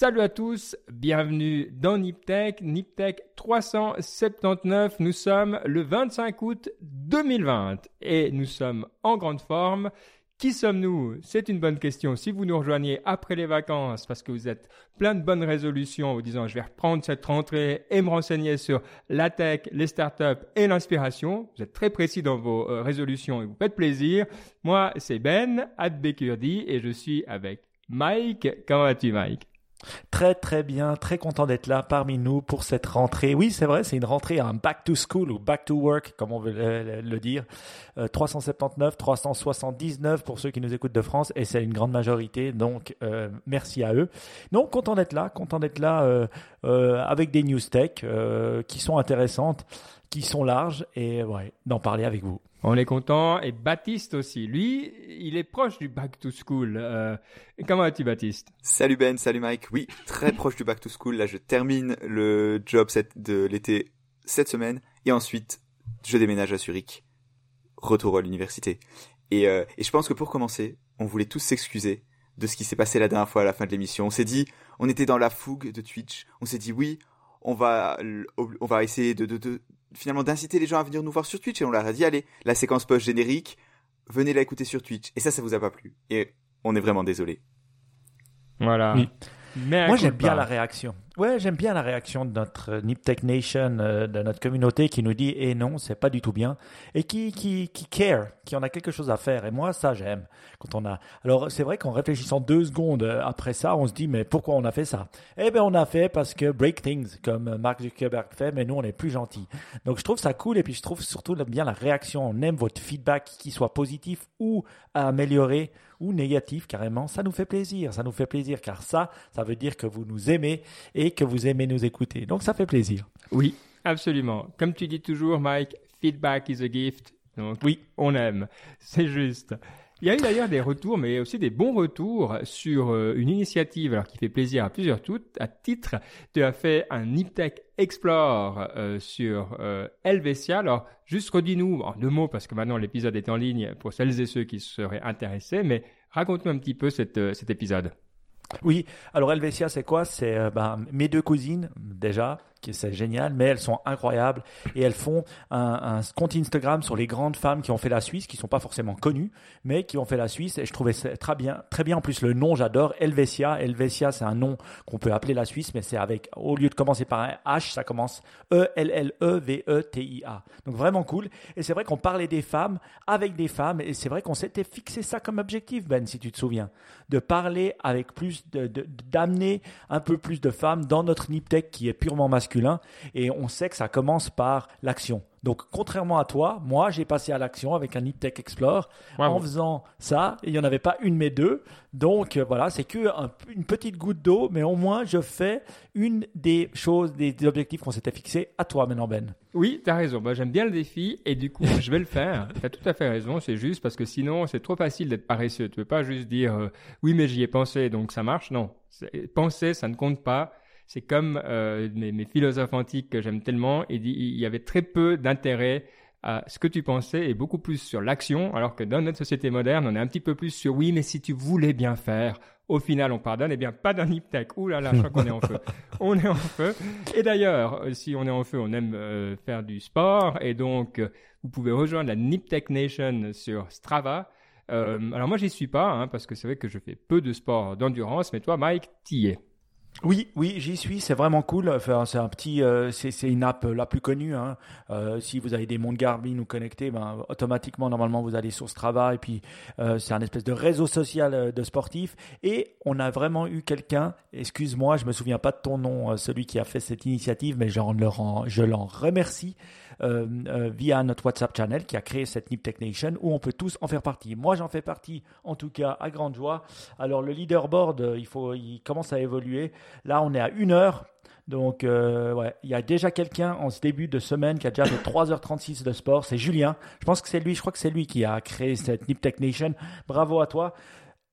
Salut à tous, bienvenue dans Niptech, Niptech 379. Nous sommes le 25 août 2020 et nous sommes en grande forme. Qui sommes-nous? C'est une bonne question. Si vous nous rejoignez après les vacances parce que vous êtes plein de bonnes résolutions vous disant je vais reprendre cette rentrée et me renseigner sur la tech, les startups et l'inspiration, vous êtes très précis dans vos euh, résolutions et vous faites plaisir. Moi, c'est Ben, Adbekurdi et je suis avec Mike. Comment vas-tu Mike? Très très bien, très content d'être là parmi nous pour cette rentrée. Oui, c'est vrai, c'est une rentrée, un back to school ou back to work, comme on veut le, dire. 379, euh, 379 pour ceux qui nous écoutent de France, et c'est une grande majorité, donc euh, merci à eux. Non, content d'être là, content d'être là euh, avec des news tech qui sont intéressantes, qui sont larges, et d'en parler avec vous. On est content. Et Baptiste aussi. Lui, il est proche du back to school. Euh, comment vas-tu, Baptiste? Salut Ben, salut Mike. Oui, très proche du back to school. Là, je termine le job de l'été cette semaine. Et ensuite, je déménage à Zurich. Retour à l'université. Et, euh, et je pense que pour commencer, on voulait tous s'excuser de ce qui s'est passé la dernière fois à la fin de l'émission. On s'est dit, on était dans la fougue de Twitch. On s'est dit, oui, on va, on va essayer de finalement d'inciter les gens à venir nous voir sur Twitch et on leur a dit allez, la séquence post générique, venez la écouter sur Twitch. Et ça, ça vous a pas plu. Et on est vraiment désolé. Voilà. Moi, j'aime bien la réaction. Ouais, j'aime bien la réaction de notre Niptech Nation, euh, de notre communauté qui nous dit eh non, c'est pas du tout bien et qui qui qui care, qui en a quelque chose à faire. Et moi, ça j'aime quand on a. Alors c'est vrai qu'en réfléchissant deux secondes euh, après ça, on se dit mais pourquoi on a fait ça? Eh ben on a fait parce que break things comme Mark Zuckerberg fait, mais nous on est plus gentils. Donc je trouve ça cool et puis je trouve surtout bien la réaction. On aime votre feedback, qui soit positif ou à améliorer ou négatif carrément. Ça nous fait plaisir, ça nous fait plaisir car ça, ça veut dire que vous nous aimez et que vous aimez nous écouter. Donc ça fait plaisir. Oui, absolument. Comme tu dis toujours, Mike, feedback is a gift. Donc oui, on aime. C'est juste. Il y a eu d'ailleurs des retours, mais aussi des bons retours sur euh, une initiative alors qui fait plaisir à plusieurs toutes. À titre, tu as fait un Niptech Explore euh, sur euh, Helvetia. Alors, juste redis-nous en deux mots, parce que maintenant l'épisode est en ligne pour celles et ceux qui seraient intéressés, mais raconte-nous un petit peu cette, cet épisode. Oui, alors Helvetia, c'est quoi? C'est euh, ben, mes deux cousines, déjà, c'est génial, mais elles sont incroyables et elles font un, compte Instagram sur les grandes femmes qui ont fait la Suisse, qui sont pas forcément connues, mais qui ont fait la Suisse. Et je trouvais très bien, très bien. En plus, le nom, j'adore. Helvetia. Helvetia, c'est un nom qu'on peut appeler la Suisse, mais c'est avec, au lieu de commencer par un H, ça commence E-L-L-E-V-E-T-I-A. Donc vraiment cool. Et c'est vrai qu'on parlait des femmes avec des femmes et c'est vrai qu'on s'était fixé ça comme objectif, Ben, si tu te souviens, de parler avec plus de, d'amener un peu plus de femmes dans notre Niptech qui est purement masculin et on sait que ça commence par l'action. Donc, contrairement à toi, moi, j'ai passé à l'action avec un Niptech Explore en faisant ça. il n'y en avait pas une, mais deux. Donc, euh, voilà, c'est que une petite goutte d'eau, mais au moins, je fais une des choses, des, objectifs qu'on s'était fixés à toi maintenant, Ben. Oui, tu as raison. Moi, j'aime bien le défi et du coup, je vais le faire. Tu as tout à fait raison. C'est juste parce que sinon, c'est trop facile d'être paresseux. Tu peux pas juste dire euh, oui, mais j'y ai pensé, donc ça marche. Non. Penser, ça ne compte pas c'est comme euh, mes, mes, philosophes antiques que j'aime tellement, il, dit, il y avait très peu d'intérêt à ce que tu pensais et beaucoup plus sur l'action, alors que dans notre société moderne, on est un petit peu plus sur oui, mais si tu voulais bien faire, au final, on pardonne. Eh bien, pas d'un hip tech. Ouh là là, je crois qu'on est en feu. On est en feu. Et d'ailleurs, si on est en feu, on aime euh, faire du sport. Et donc, euh, vous pouvez rejoindre la Niptech Nation sur Strava. Euh, alors moi, j'y suis pas, hein, parce que c'est vrai que je fais peu de sport d'endurance. Mais toi, Mike, t'y es. Oui, oui, j'y suis. C'est vraiment cool. C'est un petit, euh, c'est une app la plus connue. Hein. Euh, si vous avez des mondes Garmin ou connectés, ben automatiquement normalement vous allez sur Strava et puis euh, c'est un espèce de réseau social euh, de sportifs. Et on a vraiment eu quelqu'un. Excuse-moi, je me souviens pas de ton nom, euh, celui qui a fait cette initiative, mais je l'en remercie. Euh, euh, via notre WhatsApp channel qui a créé cette Nip Tech Nation où on peut tous en faire partie. Moi, j'en fais partie, en tout cas, à grande joie. Alors, le leaderboard, euh, il faut, il commence à évoluer. Là, on est à une heure. Donc, il y a déjà quelqu'un en ce début de semaine qui a déjà fait 3h36 de sport. C'est Julien. Je pense que c'est lui. Je crois que c'est lui qui a créé cette Nip Tech Nation. Bravo à toi.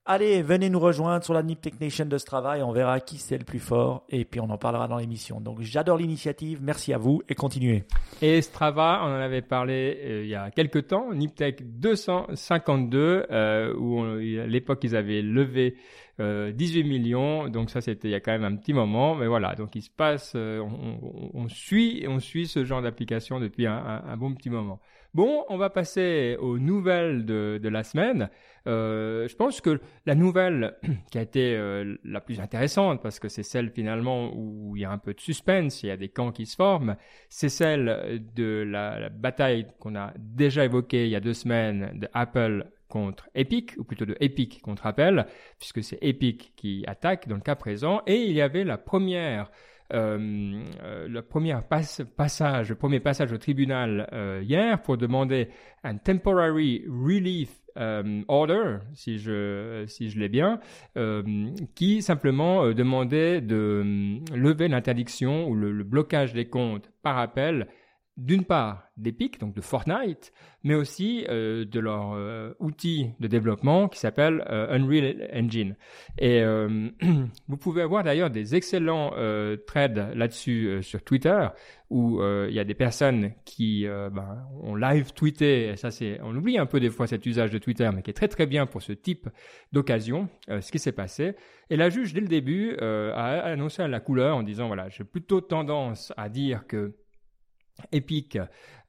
Allez, venez nous rejoindre sur la Nip Technician de Strava et on verra qui c'est le plus fort et puis on en parlera dans l'émission. Donc j'adore l'initiative, merci à vous et continuez. Et Strava, on en avait parlé euh, il y a quelques temps, Niptech 252, euh, où à l'époque ils avaient levé 18 millions, donc ça c'était il y a quand même un petit moment, mais voilà, donc il se passe, on, suit, on suit ce genre d'application depuis un, bon petit moment. Bon, on va passer aux nouvelles de, de la semaine. Euh, je pense que la nouvelle qui a été euh, la plus intéressante, parce que c'est celle finalement où il y a un peu de suspense, il y a des camps qui se forment, c'est celle de la, bataille qu'on a déjà évoquée il y a deux semaines de Apple contre Epic, ou plutôt de Epic contre Apple, puisque c'est Epic qui attaque dans le cas présent, et il y avait la première euh, euh, le premier passage, premier passage au tribunal euh, hier pour demander un temporary relief order, si je, si je l'ai bien, qui simplement demandait de lever l'interdiction ou le, blocage des comptes par appel d'une part d'Epic, donc de Fortnite, mais aussi euh, de leur euh, outil de développement qui s'appelle euh, Unreal Engine. Et vous pouvez avoir d'ailleurs des excellents threads là-dessus sur Twitter où il y a des personnes qui ben, ont live tweeté, et ça c'est, on oublie un peu des fois cet usage de Twitter, mais qui est très très bien pour ce type d'occasion, ce qui s'est passé. Et la juge dès le début a annoncé la couleur en disant voilà, j'ai plutôt tendance à dire que Epic,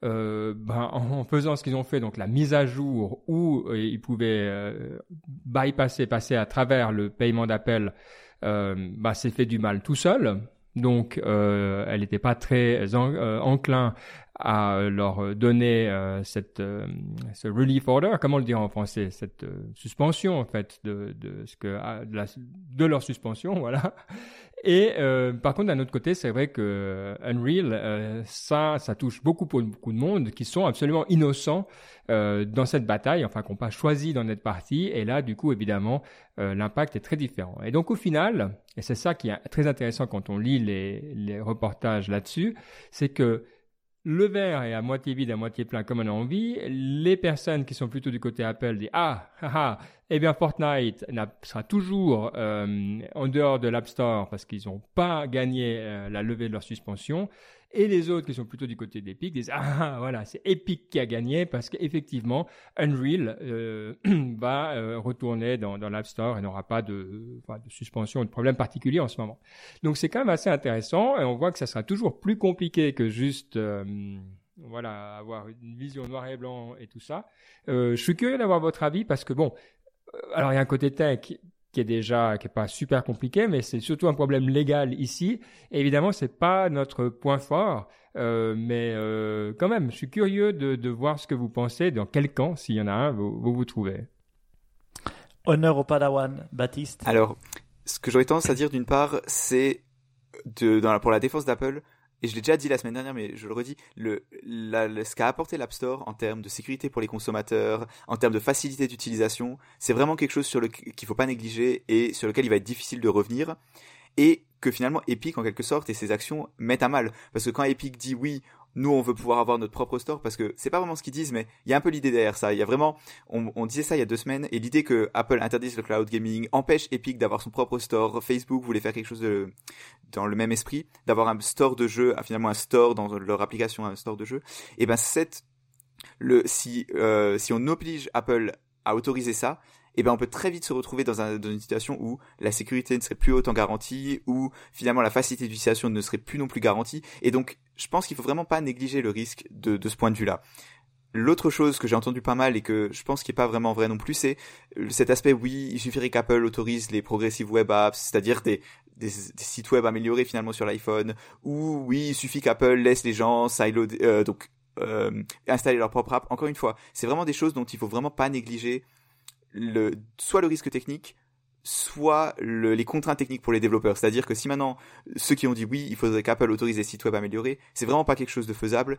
euh, ben, en faisant ce qu'ils ont fait, donc la mise à jour où euh, ils pouvaient euh, bypasser, passer à travers le paiement d'appel, euh, ben, s'est fait du mal tout seul. Donc, elle n'était pas très enclin à leur donner cette ce relief order, comment le dire en français, cette suspension en fait de, de ce que de leur suspension, voilà. Et euh, par contre, d'un autre côté, c'est vrai que euh, Unreal, euh, ça, ça touche beaucoup beaucoup de monde qui sont absolument innocents euh, dans cette bataille, enfin, qui n'ont pas choisi d'en être partie. Et là, du coup, évidemment, euh, l'impact est très différent. Et donc, au final, et c'est ça qui est très intéressant quand on lit les, les reportages là-dessus, c'est que le verre est à moitié vide, à moitié plein, comme on a envie. Les personnes qui sont plutôt du côté Apple disent ah, ah, ah eh bien Fortnite sera toujours euh, en dehors de l'App Store parce qu'ils n'ont pas gagné euh, la levée de leur suspension. Et les autres qui sont plutôt du côté d'Epic disent ah voilà c'est Epic qui a gagné parce qu'effectivement Unreal euh, va euh, retourner dans, l'App Store et n'aura pas de, de suspension ou de problème particulier en ce moment. Donc c'est quand même assez intéressant et on voit que ça sera toujours plus compliqué que juste euh, voilà avoir une vision noir et blanc et tout ça. je suis curieux d'avoir votre avis parce que bon alors il y a un côté tech qui est déjà qui est pas super compliqué, mais c'est surtout un problème légal ici. Et évidemment, c'est pas notre point fort, euh, mais euh, quand même, je suis curieux de, de, voir ce que vous pensez, dans quel camp, s'il y en a un, vous vous, vous trouvez. Honneur au Padawan, Baptiste. Alors, ce que j'aurais tendance à dire d'une part, c'est de, dans la, pour la défense d'Apple, et je l'ai déjà dit la semaine dernière, mais je le redis, ce qu'a apporté l'App Store en termes de sécurité pour les consommateurs, en termes de facilité d'utilisation, c'est vraiment quelque chose sur le qu'il faut pas négliger et sur lequel il va être difficile de revenir. Et que finalement Epic en quelque sorte et ses actions mettent à mal parce que quand Epic dit oui nous on veut pouvoir avoir notre propre store parce que c'est pas vraiment ce qu'ils disent mais il y a un peu l'idée derrière ça. Il y a vraiment on, disait ça il y a deux semaines et l'idée que Apple interdise le cloud gaming empêche Epic d'avoir son propre store. Facebook voulait faire quelque chose de dans le même esprit d'avoir un store de jeux finalement un store dans leur application un store de jeux. Et ben cette le si euh, si on oblige Apple à autoriser ça eh ben on peut très vite se retrouver dans, un, dans, une situation où la sécurité ne serait plus autant garantie, où finalement la facilité d'utilisation ne serait plus non plus garantie. Et donc, je pense qu'il faut vraiment pas négliger le risque de, ce point de vue-là. L'autre chose que j'ai entendu pas mal et que je pense qui est pas vraiment vrai non plus, c'est cet aspect, oui, il suffirait qu'Apple autorise les progressive web apps, c'est-à-dire des, sites web améliorés finalement sur l'iPhone, ou oui, il suffit qu'Apple laisse les gens euh, euh, installer leur propre app. Encore une fois, c'est vraiment des choses dont il faut vraiment pas négliger soit le risque technique, soit les contraintes techniques pour les développeurs. C'est-à-dire que si maintenant ceux qui ont dit oui, il faudrait qu'Apple autorise les sites web améliorés, c'est vraiment pas quelque chose de faisable.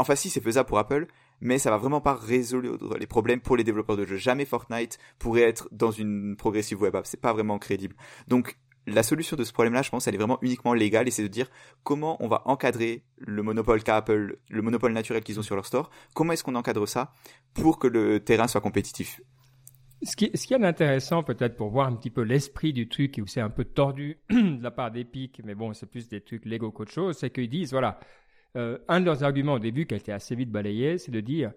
Enfin si, c'est faisable pour Apple, mais ça va vraiment pas résoudre les problèmes pour les développeurs de jeux. Jamais Fortnite pourrait être dans une progressive web app. C'est pas vraiment crédible. Donc la solution de ce problème-là, je pense, elle est vraiment uniquement légale et c'est de dire comment on va encadrer le monopole qu'a Apple, le monopole naturel qu'ils ont sur leur store. Comment est-ce qu'on encadre ça pour que le terrain soit compétitif? Ce qui, ce qui est intéressant peut-être pour voir un petit peu l'esprit du truc, où c'est un peu tordu de la part d'Epic, mais bon, c'est plus des trucs Lego qu'autre chose, c'est qu'ils disent, voilà, euh, un de leurs arguments au début qui a été assez vite balayé, c'est de dire,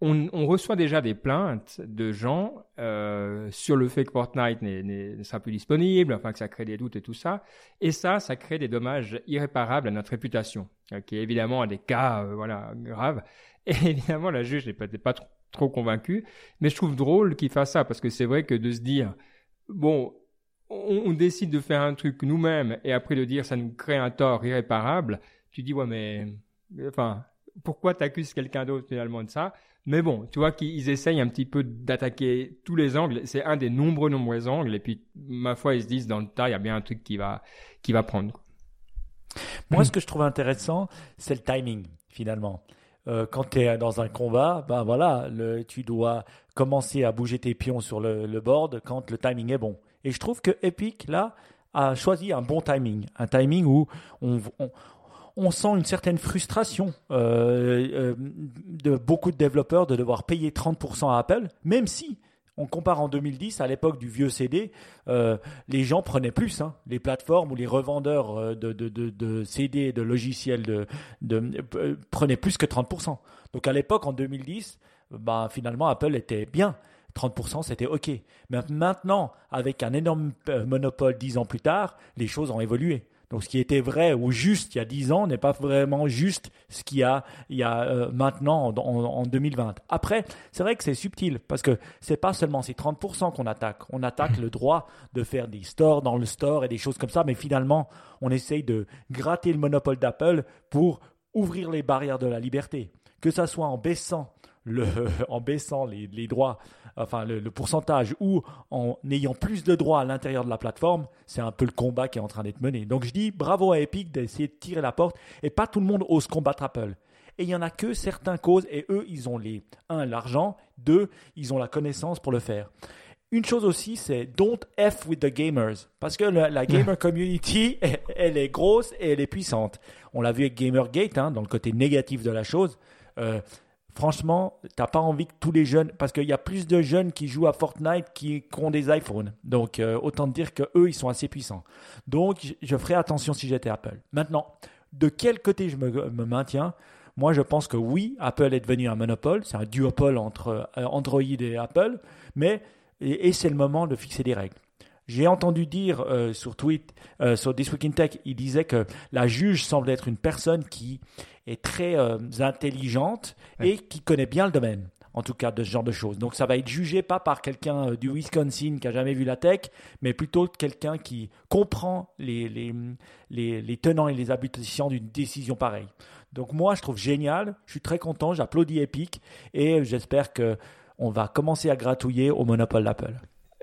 on, reçoit déjà des plaintes de gens euh, sur le fait que Fortnite ne sera plus disponible, enfin que ça crée des doutes et tout ça. Et ça, ça crée des dommages irréparables à notre réputation, qui évidemment a des cas euh, voilà graves. Et évidemment, la juge n'est pas, pas trop, trop convaincue, mais je trouve drôle qu'il fasse ça parce que c'est vrai que de se dire bon, on, décide de faire un truc nous-mêmes et après de dire ça nous crée un tort irréparable, tu dis ouais mais enfin pourquoi t'accuses quelqu'un d'autre finalement de ça? Mais bon, tu vois qu'ils essayent un petit peu d'attaquer tous les angles. C'est un des nombreux, nombreux angles. Et puis, ma foi, ils se disent, dans le tas, il y a bien un truc qui va, qui va prendre. Moi, ce que je trouve intéressant, c'est le timing, finalement. Euh, quand tu es dans un combat, ben voilà, tu dois commencer à bouger tes pions sur le, board quand le timing est bon. Et je trouve que Epic, là, a choisi un bon timing. Un timing où on sent une certaine frustration euh, euh, de beaucoup de développeurs de devoir payer 30% à Apple, même si on compare en 2010 à l'époque du vieux CD, euh, les gens prenaient plus. Hein. les plateformes ou les revendeurs de, de, CD de logiciels de, prenaient plus que 30%. Donc à l'époque, en 2010, bah, finalement, Apple était bien. 30%, c'était OK. Mais maintenant, avec un énorme monopole dix ans plus tard, les choses ont évolué. Donc ce qui était vrai ou juste il y a 10 ans n'est pas vraiment juste ce qu'il y a, il y a euh, maintenant en, 2020. Après, c'est vrai que c'est subtil parce que c'est pas seulement ces 30% qu'on attaque. On attaque le droit de faire des stores dans le store et des choses comme ça, mais finalement, on essaye de gratter le monopole d'Apple pour ouvrir les barrières de la liberté. Que ça soit en baissant le, en baissant les, les droits, enfin le, pourcentage, ou en ayant plus de droits à l'intérieur de la plateforme, c'est un peu le combat qui est en train d'être mené. Donc je dis bravo à Epic d'essayer de tirer la porte, et pas tout le monde ose combattre Apple. Et il y en a que certains causes, et eux, ils ont les un l'argent, deux, ils ont la connaissance pour le faire. Une chose aussi, c'est don't F with the gamers. Parce que la, gamer community, elle, est grosse et elle est puissante. On l'a vu avec Gamergate, hein, dans le côté négatif de la chose. Euh, franchement, t'as pas envie que tous les jeunes, parce qu'il y a plus de jeunes qui jouent à Fortnite qui, ont des iPhones. Donc, euh, autant dire que eux, ils sont assez puissants. Donc, je, ferai attention si j'étais Apple. Maintenant, de quel côté je me, maintiens? Moi, je pense que oui, Apple est devenu un monopole. C'est un duopole entre euh, Android et Apple. Mais, et, c'est le moment de fixer des règles. J'ai entendu dire euh, sur tweet, sur This Week in Tech, il disait que la juge semble être une personne qui est très euh, intelligente et qui connaît bien le domaine en tout cas de ce genre de choses. Donc ça va être jugé pas par quelqu'un euh, du Wisconsin qui a jamais vu la tech, mais plutôt quelqu'un qui comprend les, les, les, les, tenants et les aboutissants d'une décision pareille. Donc moi je trouve génial, je suis très content, j'applaudis Epic et j'espère que on va commencer à gratouiller au monopole d'Apple.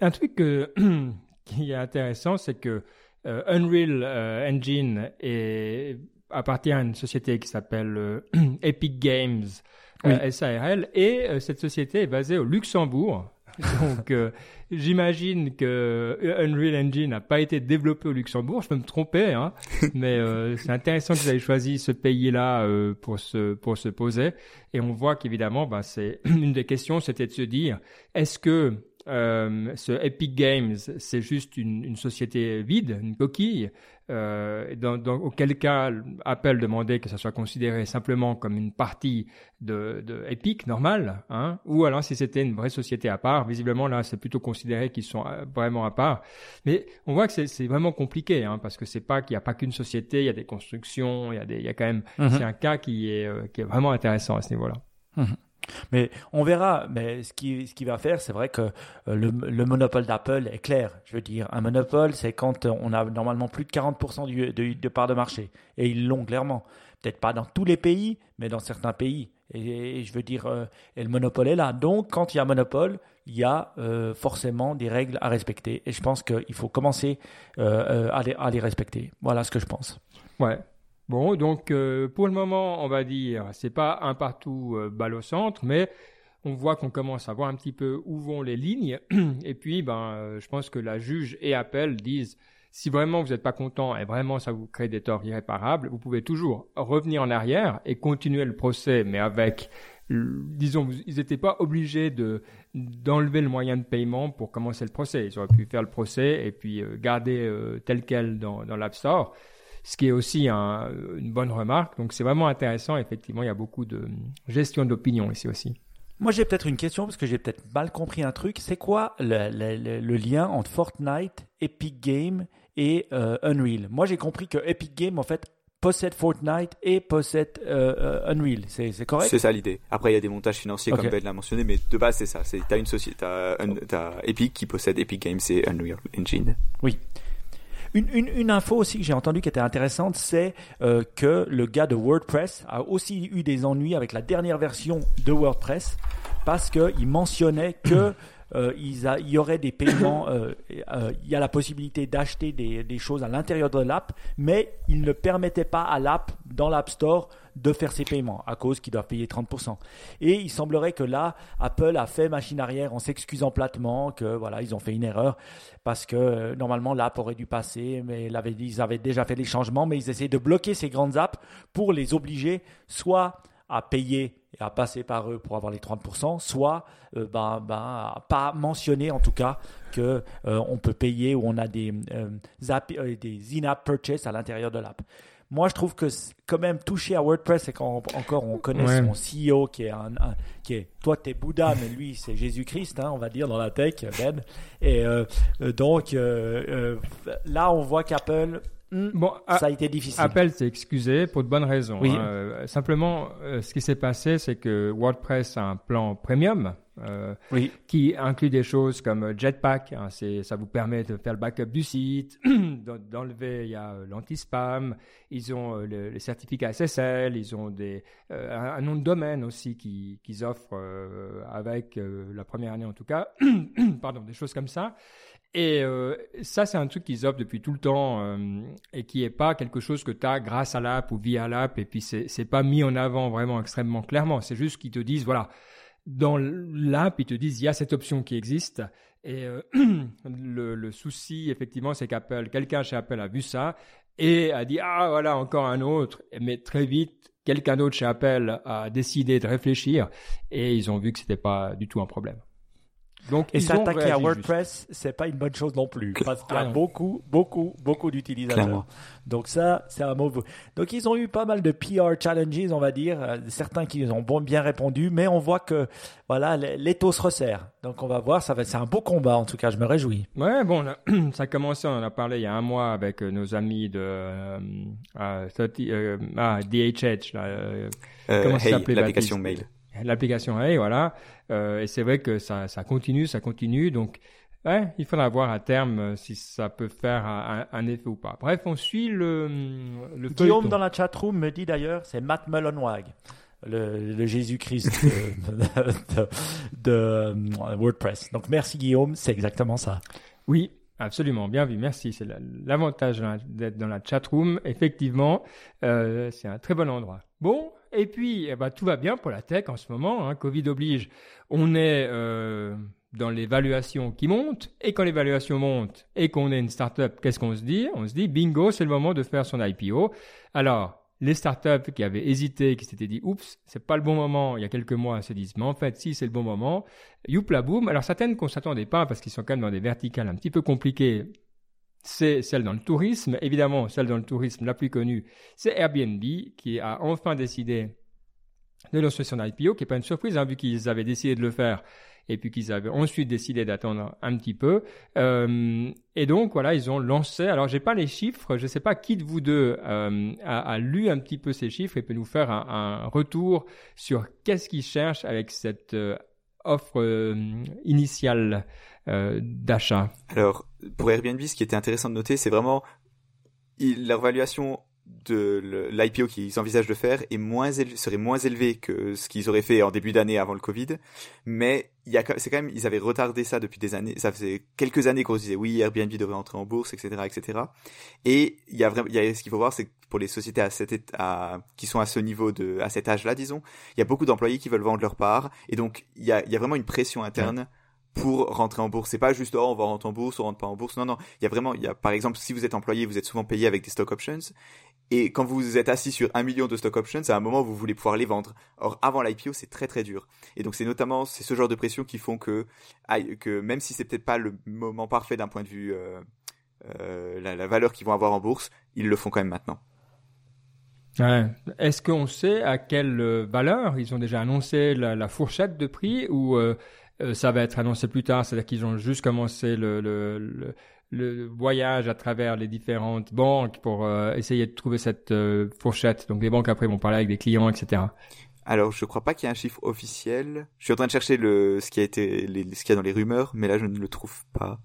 Un truc qui est intéressant, c'est que euh, Unreal Engine est appartient à une société qui s'appelle euh, Epic Games euh, SARL et euh, cette société est basée au Luxembourg. Donc, j'imagine que Unreal Engine n'a pas été développé au Luxembourg. Je peux me tromper, hein, mais c'est intéressant qu'ils aient choisi ce pays-là pour se pour se poser. Et on voit qu'évidemment, bah, c'est une des questions, c'était de se dire, est-ce que euh, ce Epic Games, c'est juste une, une, société vide, une coquille, euh, dans, dans, auquel cas Apple demandait que ça soit considéré simplement comme une partie de, de Epic normale, hein, ou alors si c'était une vraie société à part. Visiblement là, c'est plutôt considéré qu'ils sont euh, vraiment à part. Mais on voit que c'est vraiment compliqué, hein, parce que c'est pas qu'il n'y a pas qu'une société, il y a des constructions, il y a des, il y a quand même, mm-hmm. c'est un cas qui est euh, qui est vraiment intéressant à ce niveau-là. Mm-hmm. Mais on verra. Mais ce qui, ce qui va faire, c'est vrai que euh, le, le monopole d'Apple est clair. Je veux dire, un monopole, c'est quand on a normalement plus de 40% du, de, de part de marché. Et ils l'ont clairement. Peut-être pas dans tous les pays, mais dans certains pays. Et, je veux dire, euh, et le monopole est là. Donc, quand il y a un monopole, il y a euh, forcément des règles à respecter. Et je pense qu'il faut commencer à les, à, les, respecter. Voilà ce que je pense. Ouais, Bon, donc euh, pour le moment, on va dire, c'est pas un partout euh, balle au centre, mais on voit qu'on commence à voir un petit peu où vont les lignes. Et puis, ben, euh, je pense que la juge et Appel disent, si vraiment vous n'êtes pas content et vraiment ça vous crée des torts irréparables, vous pouvez toujours revenir en arrière et continuer le procès, mais avec, disons, ils n'étaient pas obligés de d'enlever le moyen de paiement pour commencer le procès. Ils auraient pu faire le procès et puis garder tel quel dans, dans ce qui est aussi une bonne remarque. Donc c'est vraiment intéressant. Effectivement, il y a beaucoup de gestion d'opinion ici aussi. Moi, j'ai peut-être une question parce que j'ai peut-être mal compris un truc. C'est quoi le, le, le, lien entre Fortnite, Epic Games et euh, Unreal? Moi, j'ai compris que Epic Games, en fait, possède Fortnite et possède euh, euh, Unreal. C'est correct? C'est ça l'idée. Après, il y a des montages financiers, comme Ben l'a mentionné, mais de base, c'est ça. Tu as une société, tu as, Epic qui possède Epic Games et Unreal Engine. Oui. Une, info aussi que j'ai entendue qui était intéressante, c'est euh, que le gars de WordPress a aussi eu des ennuis avec la dernière version de WordPress parce qu'il mentionnait que euh, il, y aurait des paiements, euh, euh, il y a la possibilité d'acheter des, choses à l'intérieur de l'app, mais il ne permettait pas à l'app, dans l'App Store, de faire ses paiements à cause qu'ils doivent payer 30%. Et il semblerait que là, Apple a fait machine arrière en s'excusant platement que voilà, ils ont fait une erreur parce que normalement l'app aurait dû passer, mais ils avaient, ils avaient déjà fait les changements, mais ils essaient de bloquer ces grandes apps pour les obliger soit à payer et à passer par eux pour avoir les 30%, soit euh, ben, ben, pas mentionner en tout cas que euh, on peut payer ou on a des, euh, des in-app purchase à l'intérieur de l'app. Moi, je trouve que quand même toucher à WordPress, c'est quand encore on connaît son CEO qui est un, qui est toi t'es Bouddha, mais lui c'est Jésus-Christ, hein, on va dire dans la tech, Ben. Et donc là, on voit qu'Apple. Bon, ça a été difficile. Apple s'est excusé pour de bonnes raisons. Oui. Hein. Euh, simplement, euh, ce qui s'est passé, c'est que WordPress a un plan premium euh, oui. qui inclut des choses comme Jetpack. Hein, ça vous permet de faire le backup du site, d'enlever il y a l'anti-spam. Ils ont les certificats SSL. Ils ont des, un, nom de domaine aussi qu'ils offrent avec la première année en tout cas. Pardon, des choses comme ça. Et euh, ça, c'est un truc qu'ils offrent depuis tout le temps euh, et qui est pas quelque chose que tu as grâce à l'app ou via l'app. Et puis, c'est, c'est pas mis en avant vraiment extrêmement clairement. C'est juste qu'ils te disent, voilà, dans l'app, ils te disent, il y a cette option qui existe. Et euh, le, le, souci, effectivement, c'est qu'Apple, quelqu'un chez Apple a vu ça et a dit, ah, voilà, encore un autre. Mais très vite, quelqu'un d'autre chez Apple a décidé de réfléchir et ils ont vu que c'était pas du tout un problème. Donc, et s'attaquer à WordPress, c'est pas une bonne chose non plus, parce qu'il y a beaucoup, beaucoup, beaucoup d'utilisateurs. Donc ça, c'est un mauvais. Donc ils ont eu pas mal de PR challenges, on va dire, euh, certains qui ont bien répondu, mais on voit que voilà, l'étau se resserre. Donc on va voir, ça va, c'est un beau combat en tout cas, je me réjouis. Ouais, bon, ça a commencé, on en a parlé il y a un mois avec euh, nos amis de euh, ah, DHH, là, comment ça s'appelait l'application mail l'application A, voilà. Euh, et c'est vrai que ça, ça continue, ça continue. Donc, ouais, il faudra voir à terme euh, si ça peut faire un, effet ou pas. Bref, on suit le, le Guillaume dans la chatroom me dit d'ailleurs, c'est Matt Mullenweg. Le, le Jésus-Christ de, de, WordPress. Donc merci Guillaume, c'est exactement ça. Oui, Absolument, bien vu, merci. C'est l'avantage d'être dans la chatroom. Effectivement, euh, c'est un très bon endroit. Bon, et puis, eh ben, tout va bien pour la tech en ce moment. Hein. Covid oblige. On est euh, dans l'évaluation qui monte. Et quand l'évaluation monte et qu'on est une startup, qu'est-ce qu'on se dit? On se dit, bingo, c'est le moment de faire son IPO. Alors, les startups qui avaient hésité, qui s'étaient dit, oups, c'est pas le bon moment, il y a quelques mois, se disent, mais en fait, si, c'est le bon moment. Youpla boum. Alors, certaines qu'on s'attendait pas parce qu'ils sont quand même dans des verticales un petit peu compliquées c'est celle dans le tourisme. Évidemment, celle dans le tourisme la plus connue, c'est Airbnb qui a enfin décidé de lancer son IPO, qui n'est pas une surprise, hein, vu qu'ils avaient décidé de le faire et puis qu'ils avaient ensuite décidé d'attendre un petit peu. Euh, et donc voilà, ils ont lancé. Alors j'ai pas les chiffres, je sais pas qui de vous deux euh, a, lu un petit peu ces chiffres et peut nous faire un, retour sur qu'est-ce qu'ils cherchent avec cette euh, offre initiale euh, d'achat. Alors, pour Airbnb, ce qui était intéressant de noter, c'est vraiment leur valuation de l'IPO qu'ils envisagent de faire est moins serait moins élevé que ce qu'ils auraient fait en début d'année avant le Covid, mais il y a c'est quand même ils avaient retardé ça depuis des années, ça faisait quelques années qu'on se disait oui Airbnb devrait entrer en bourse, etc., etc. Et il y a vraiment, il y a ce qu'il faut voir, c'est que pour les sociétés à cette à, qui sont à ce niveau de à cet âge-là, disons, il y a beaucoup d'employés qui veulent vendre leur part, et donc il y a, il y a vraiment une pression interne pour rentrer en bourse. C'est pas juste oh on va rentrer en bourse, on rentre pas en bourse. Non non, il y a vraiment il y a par exemple si vous êtes employé, vous êtes souvent payé avec des stock options et quand vous êtes assis sur un million de stock options, à un moment vous voulez pouvoir les vendre. Or avant l'IPO, c'est très très dur. Et donc c'est notamment c'est ce genre de pression qui font que que même si c'est peut-être pas le moment parfait d'un point de vue euh, euh, la, valeur qu'ils vont avoir en bourse, ils le font quand même maintenant. Est-ce qu'on sait à quelle euh, valeur ils ont déjà annoncé la, fourchette de prix ou euh, ça va être annoncé plus tard C'est-à-dire qu'ils ont juste commencé le, le, le, voyage à travers les différentes banques pour euh, essayer de trouver cette euh, fourchette. Donc les banques après vont parler avec des clients, etc. Alors, je crois pas qu'il y ait un chiffre officiel. Je suis en train de chercher le ce qui a été les, ce qu'il y a dans les rumeurs, mais là je ne le trouve pas.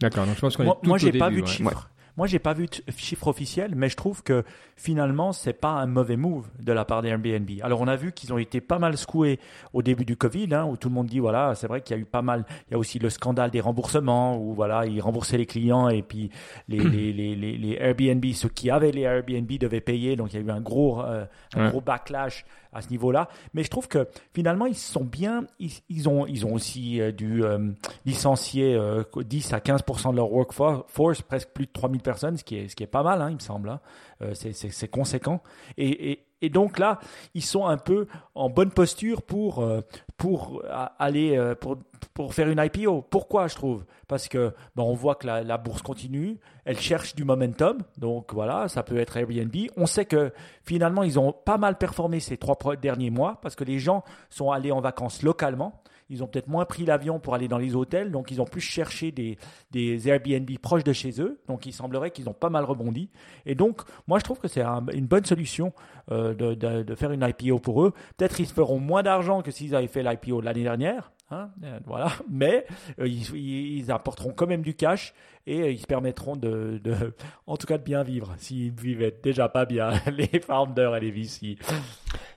D'accord. Donc je pense qu'on Moi, est tout moi au j'ai pas début, vu de ouais. chiffre. Moi, j'ai pas vu de chiffre officiel, mais je trouve que finalement, c'est pas un mauvais move de la part des Airbnb. Alors, on a vu qu'ils ont été pas mal secoués au début du Covid, hein, où tout le monde dit voilà, c'est vrai qu'il y a eu pas mal. Il y a aussi le scandale des remboursements, où voilà, ils remboursaient les clients et puis les, les, les, les, les Airbnb, ceux qui avaient les Airbnb devaient payer. Donc, il y a eu un gros, euh, un Ouais. gros backlash à ce niveau-là. Mais je trouve que finalement, ils sont bien. Ils, ils ont, ils ont aussi euh, dû euh, licencier euh, 10 à 15% de leur workforce, presque plus de 3000 personnes, ce qui est, ce qui est pas mal, hein, il me semble. hein. Euh, c'est- conséquent. Et, et, donc là, ils sont un peu en bonne posture pour, euh, pour euh, aller pour, pour faire une IPO. Pourquoi je trouve? Parce que ben, on voit que la, bourse continue, elle cherche du momentum. Donc voilà, ça peut être Airbnb. On sait que finalement, ils ont pas mal performé ces trois derniers mois parce que les gens sont allés en vacances localement. Ils ont peut-être moins pris l'avion pour aller dans les hôtels, donc ils ont plus cherché des, des Airbnb proches de chez eux. Donc il semblerait qu'ils ont pas mal rebondi. Et donc, moi je trouve que c'est un- une bonne solution euh, de, faire une IPO pour eux. Peut-être ils feront moins d'argent que s'ils avaient fait l'IPO l'année dernière. hein, euh, voilà. Mais euh, ils, apporteront quand même du cash et ils se permettront de, de- en tout cas de bien vivre s'ils vivaient déjà pas bien les founders et les VC.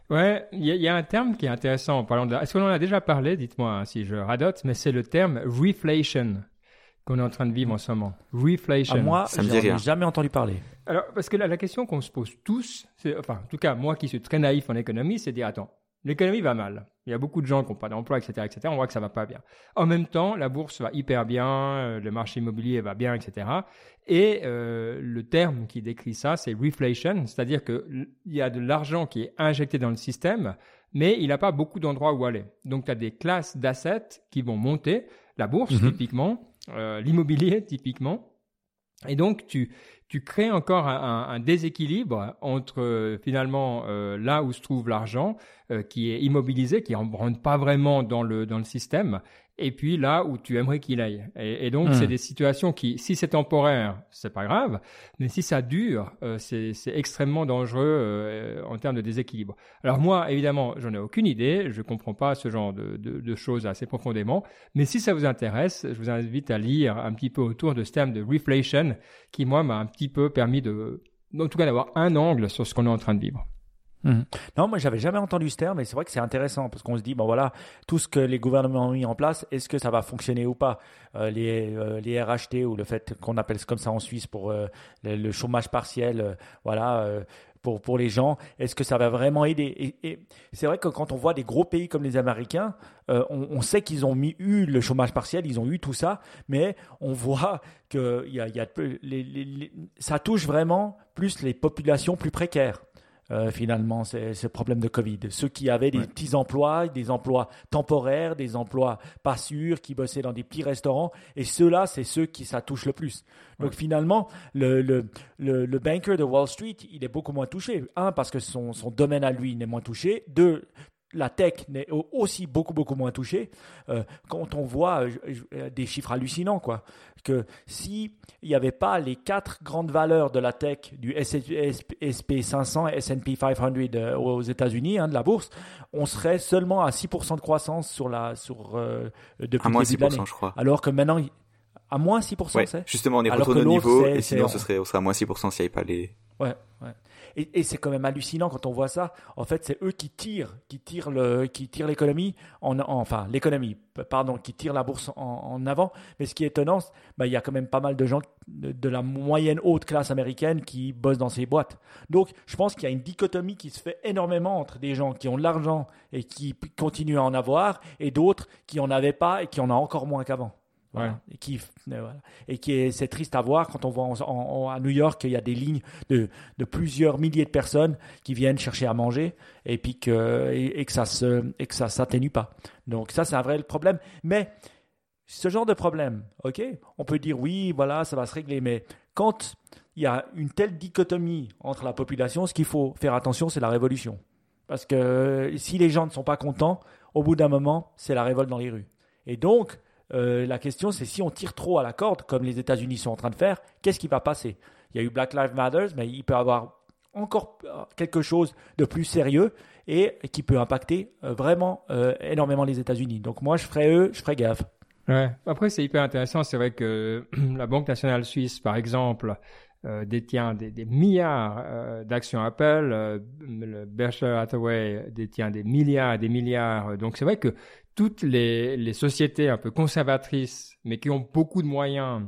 Ouais, il y, a- il y a un terme qui est intéressant en parlant de. Est-ce qu'on en a déjà parlé Dites-moi hein, si je radote, mais c'est le terme reflation qu'on est en train de vivre en ce moment. Reflation. À moi, Ça me dit rien. jamais entendu parler. Alors, parce que la, la question qu'on se pose tous, enfin, en tout cas, moi qui suis très naïf en économie, c'est de dire, attends, l'économie va mal. Il y a beaucoup de gens qui n'ont pas d'emploi, etc., etc. On voit que ça va pas bien. En même temps, la bourse va hyper bien, euh, le marché immobilier va bien, etc. Et euh, le terme qui décrit ça, c'est reflation, c'est-à-dire que l- il y a de l'argent qui est injecté dans le système, mais il n'a pas beaucoup d'endroits où aller. Donc, tu as des classes d'assets qui vont monter, la bourse Mhm. typiquement, euh, l'immobilier typiquement. Et donc, tu, tu crées encore un, un- déséquilibre entre euh, finalement euh, là où se trouve l'argent euh, qui est immobilisé, qui ne rentre pas vraiment dans le, dans le système, et puis là où tu aimerais qu'il aille. Et, et donc, Hmm. c'est des situations qui, si c'est temporaire, c'est pas grave, mais si ça dure, euh, c'est c'est extrêmement dangereux euh, en termes de déséquilibre. Alors moi, évidemment, j'en ai aucune idée, je comprends pas ce genre de, de, de choses assez profondément, mais si ça vous intéresse, je vous invite à lire un petit peu autour de ce terme de reflation qui, moi, m'a un petit peu permis de, en tout cas, d'avoir un angle sur ce qu'on est en train de vivre. Non, moi j'avais jamais entendu ce terme, mais c'est vrai que c'est intéressant parce qu'on se dit bon voilà tout ce que les gouvernements ont mis en place, est-ce que ça va fonctionner ou pas? Euh, Les euh, les RHT ou le fait qu'on appelle comme ça en Suisse pour euh, le, chômage partiel, voilà. pour, pour les gens, est-ce que ça va vraiment aider? Et, c'est vrai que quand on voit des gros pays comme les Américains, on, sait qu'ils ont mis, eu le chômage partiel, ils ont eu tout ça, mais on voit que y a, ça touche vraiment plus les populations plus précaires. Euh, finalement, c'est ce problème de Covid. Ceux qui avaient des Ouais. petits emplois, des emplois temporaires, des emplois pas sûrs, qui bossaient dans des petits restaurants, et ceux-là, c'est ceux qui ça touche le plus. Donc Ouais. finalement, le, le, le, le banker de Wall Street, il est beaucoup moins touché. Un, parce que son, son domaine à lui n'est moins touché. Deux, la tech n'est au- aussi beaucoup beaucoup moins touchée. Euh, quand on voit euh, euh, des chiffres hallucinants, quoi, que si il n'y avait pas les quatre grandes valeurs de la tech du SP 500 et S&P 500 euh, aux États-Unis, hein, de la bourse, on serait seulement à 6% de croissance sur la sur depuis À moins le début de. 6%, je crois. Alors que maintenant, à moins 6%, Ouais, c'est justement, on est retourné au niveau, et sinon, ce serait, on serait à moins 6% s'il n'y avait pas les... Ouais, ouais. Et, et c'est quand même hallucinant quand on voit ça. En fait, c'est eux qui tirent, qui tirent le, qui tirent l'économie en, en- enfin l'économie, pardon, qui tirent la bourse en, en avant. Mais ce qui est étonnant, bah, il y a quand même pas mal de gens de, de la moyenne haute classe américaine qui bossent dans ces boîtes. Donc, je pense qu'il y a une dichotomie qui se fait énormément entre des gens qui ont de l'argent et qui continuent à en avoir, et d'autres qui en avaient pas et qui en ont encore moins qu'avant. Voilà. Et qui, euh, voilà. Et qui est, c'est triste à voir quand on voit en- en- en- à New York qu'il y a des lignes de, de plusieurs milliers de personnes qui viennent chercher à manger et puis que, et, et que ça se, et que ça s'atténue pas. Donc ça, c'est un vrai problème. Mais ce genre de problème, ok, on peut dire oui, voilà, ça va se régler, mais quand il y a une telle dichotomie entre la population, ce qu'il faut faire attention, c'est la révolution. Parce que si les gens ne sont pas contents, au bout d'un moment, c'est la révolte dans les rues. Et donc, euh, la question, c'est si on tire trop à la corde, comme les États-Unis sont en train de faire, qu'est-ce qui va passer? Il y a eu Black Lives Matter, mais il peut y avoir encore quelque chose de plus sérieux et qui peut impacter euh, vraiment euh, énormément les États-Unis. Donc moi, je ferais eux, je ferais gaffe. Ouais. Après, c'est hyper intéressant. C'est vrai que la Banque nationale suisse, par exemple, euh, détient des, milliards euh, d'actions Apple, euh, le Berkshire Hathaway détient des milliards et des milliards. Donc c'est vrai que toutes les, les, sociétés un peu conservatrices, mais qui ont beaucoup de moyens,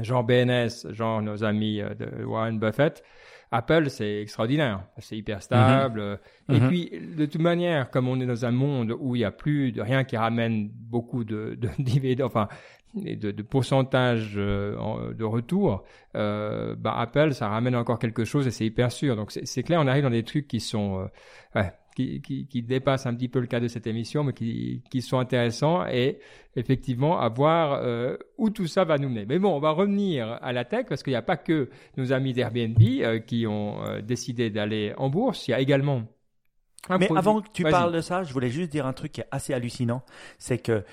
genre BNS, genre nos amis de Warren Buffett, Apple, c'est extraordinaire. C'est hyper stable. Mm-hmm. Et mm-hmm. puis, de toute manière, comme on est dans un monde où il n'y a plus de rien qui ramène beaucoup de, de dividendes, enfin, de, de pourcentage euh, de retour, euh, bah Apple, ça ramène encore quelque chose et c'est hyper sûr. Donc c'est clair, on arrive dans des trucs qui sont euh, ouais, qui, qui, qui, dépassent un petit peu le cas de cette émission, mais qui, qui sont intéressants et effectivement à voir euh, où tout ça va nous mener. Mais bon, on va revenir à la tech parce qu'il n'y a pas que nos amis d'Airbnb euh, qui ont euh, décidé d'aller en bourse. Il y a également mais avant que tu parles de ça, je voulais juste dire un truc qui est assez hallucinant, c'est que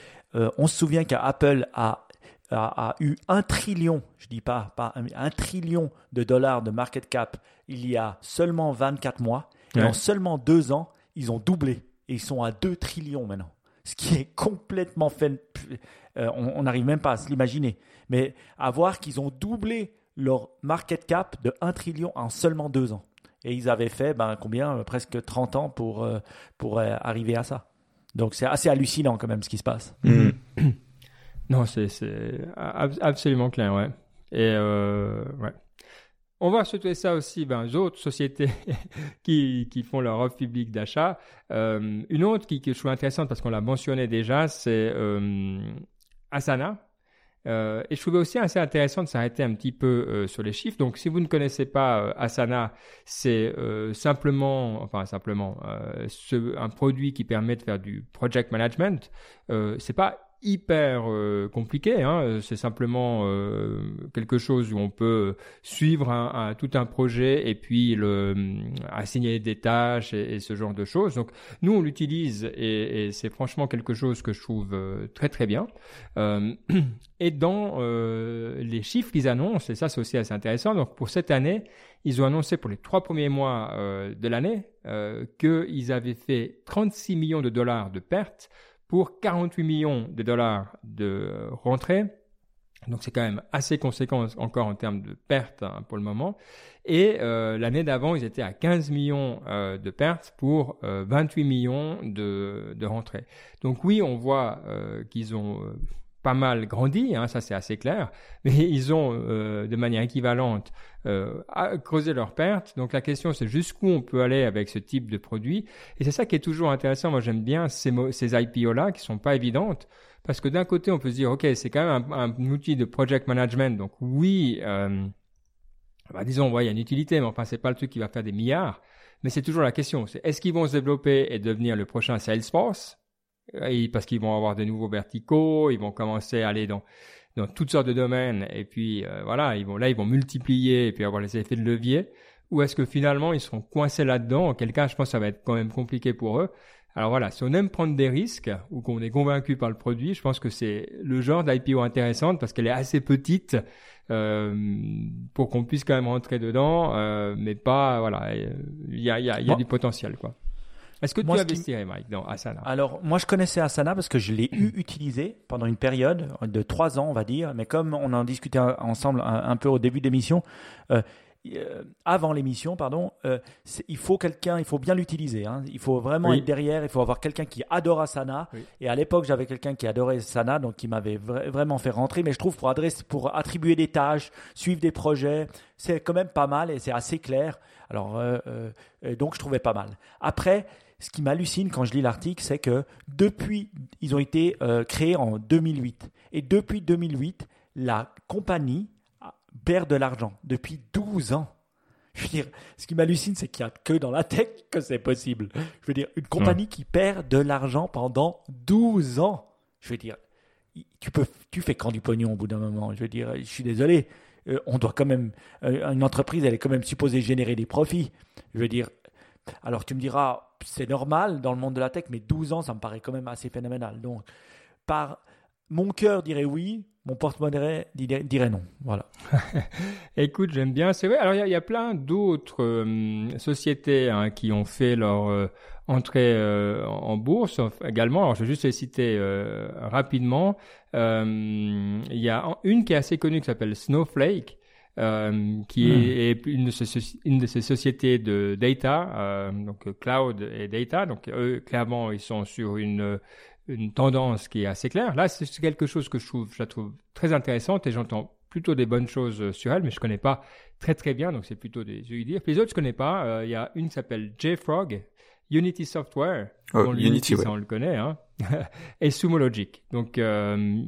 on se souvient qu'Apple a, a, eu un trillion, je dis pas, pas un, trillion de dollars de market cap il y a seulement 24 mois. Et en seulement deux ans, ils ont doublé. Et ils sont à 2 trillions maintenant. Ce qui est complètement fait. Euh, on n'arrive même pas à se l'imaginer. Mais à voir qu'ils ont doublé leur market cap de 1 trillion en seulement deux ans. Et ils avaient fait ben, combien? Presque 30 ans pour, euh, pour arriver à ça. Donc c'est assez hallucinant quand même ce qui se passe. Mm. Non, c'est absolument clair, ouais. Et euh, ouais. On va souhaiter ça aussi ben, aux autres sociétés qui, qui font leur offre publique d'achat. Euh, une autre qui, que je trouve intéressante parce qu'on l'a mentionné déjà, c'est euh, Asana. Euh, et je trouvais aussi assez intéressant de s'arrêter un petit peu sur les chiffres. Donc, si vous ne connaissez pas Asana, c'est simplement, enfin simplement, un produit qui permet de faire du project management. c'est pas hyper euh, compliqué. Hein. C'est simplement euh, quelque chose où on peut suivre tout un projet et puis le, euh, assigner des tâches et, ce genre de choses. Donc nous on l'utilise et, et c'est franchement quelque chose que je trouve très très bien. et dans les chiffres qu'ils annoncent, et ça c'est aussi assez intéressant. Donc pour cette année, ils ont annoncé pour les trois premiers mois de l'année qu'ils avaient fait 36 millions de dollars de pertes pour 48 millions de dollars de rentrée. Donc c'est quand même assez conséquent encore en termes de pertes hein, pour le moment. Et euh, l'année d'avant, ils étaient à 15 millions euh, de pertes pour 28 euh, millions de, de rentrées. Donc oui, on voit qu'ils ont pas mal grandi, hein, ça c'est assez clair, mais ils ont euh, de manière équivalente euh, creusé leurs pertes. Donc la question c'est jusqu'où on peut aller avec ce type de produit. Et c'est ça qui est toujours intéressant. Moi j'aime bien ces, ces IPO-là qui sont pas évidentes. Parce que d'un côté, on peut se dire, OK, c'est quand même un, outil de project management. Donc oui, euh, bah, disons, ouais, il y a une utilité, mais enfin, c'est pas le truc qui va faire des milliards. Mais c'est toujours la question. Est-ce qu'ils vont se développer et devenir le prochain Salesforce? Parce qu'ils vont avoir de nouveaux verticaux, ils vont commencer à aller dans dans toutes sortes de domaines et puis euh, voilà, ils vont là ils vont multiplier et puis avoir les effets de levier ou est-ce que finalement ils seront coincés là-dedans? En quel cas, je pense que ça va être quand même compliqué pour eux. Alors voilà, si on aime prendre des risques ou qu'on est convaincu par le produit, je pense que c'est le genre d'IPO intéressante parce qu'elle est assez petite euh, pour qu'on puisse quand même rentrer dedans, euh, mais pas voilà, il y a, y a, y a du potentiel quoi. Est-ce que tu as investi, Mike, dans Asana? Alors, moi, je connaissais Asana parce que je l'ai eu utilisé pendant une période de trois ans, on va dire. Mais comme on en discutait ensemble un, peu au début de l'émission, euh, euh, avant l'émission, pardon, euh, il faut quelqu'un, il faut bien l'utiliser. Hein. Il faut vraiment être derrière. Il faut avoir quelqu'un qui adore Asana. Et à l'époque, j'avais quelqu'un qui adorait Asana, donc qui m'avait vraiment fait rentrer. Mais je trouve pour adresser, pour attribuer des tâches, suivre des projets, c'est quand même pas mal et c'est assez clair. Alors, donc je trouvais pas mal. Après, ce qui m'hallucine quand je lis l'article, c'est que depuis, ils ont été euh, créés en 2008. Et depuis 2008, la compagnie perd de l'argent depuis 12 ans. Je veux dire, ce qui m'hallucine, c'est qu'il n'y a que dans la tech que c'est possible. Je veux dire, une compagnie qui perd de l'argent pendant 12 ans. Je veux dire, tu peux, tu fais quand du pognon au bout d'un moment. Je veux dire, je suis désolé. euh, on doit quand même, euh, une entreprise, elle est quand même supposée générer des profits. Je veux dire, alors tu me diras, c'est normal dans le monde de la tech, mais 12 ans, ça me paraît quand même assez phénoménal. Donc, par mon cœur dirait oui, mon porte-monnaie dirait, non. Voilà. Écoute, j'aime bien. C'est vrai. Alors, il y, a plein d'autres euh, sociétés hein, qui ont fait leur euh, entrée euh, en bourse également. Alors, je vais juste les citer rapidement. Il y a une qui est assez connue qui s'appelle Snowflake. Qui hmm. est, une, de ces, une, de ces, sociétés de data, donc cloud et data. Donc eux, clairement, ils sont sur une une tendance qui est assez claire. Là, c'est quelque chose que je trouve, je la trouve très intéressante et j'entends plutôt des bonnes choses euh, sur elle, mais je connais pas très très bien, donc c'est plutôt des yeux dire. les autres, je connais pas. Euh, il y a une qui s'appelle JFrog, Unity Software. Oh, Unity, ça, on le connaît, hein. et Sumo Logic. Donc euh,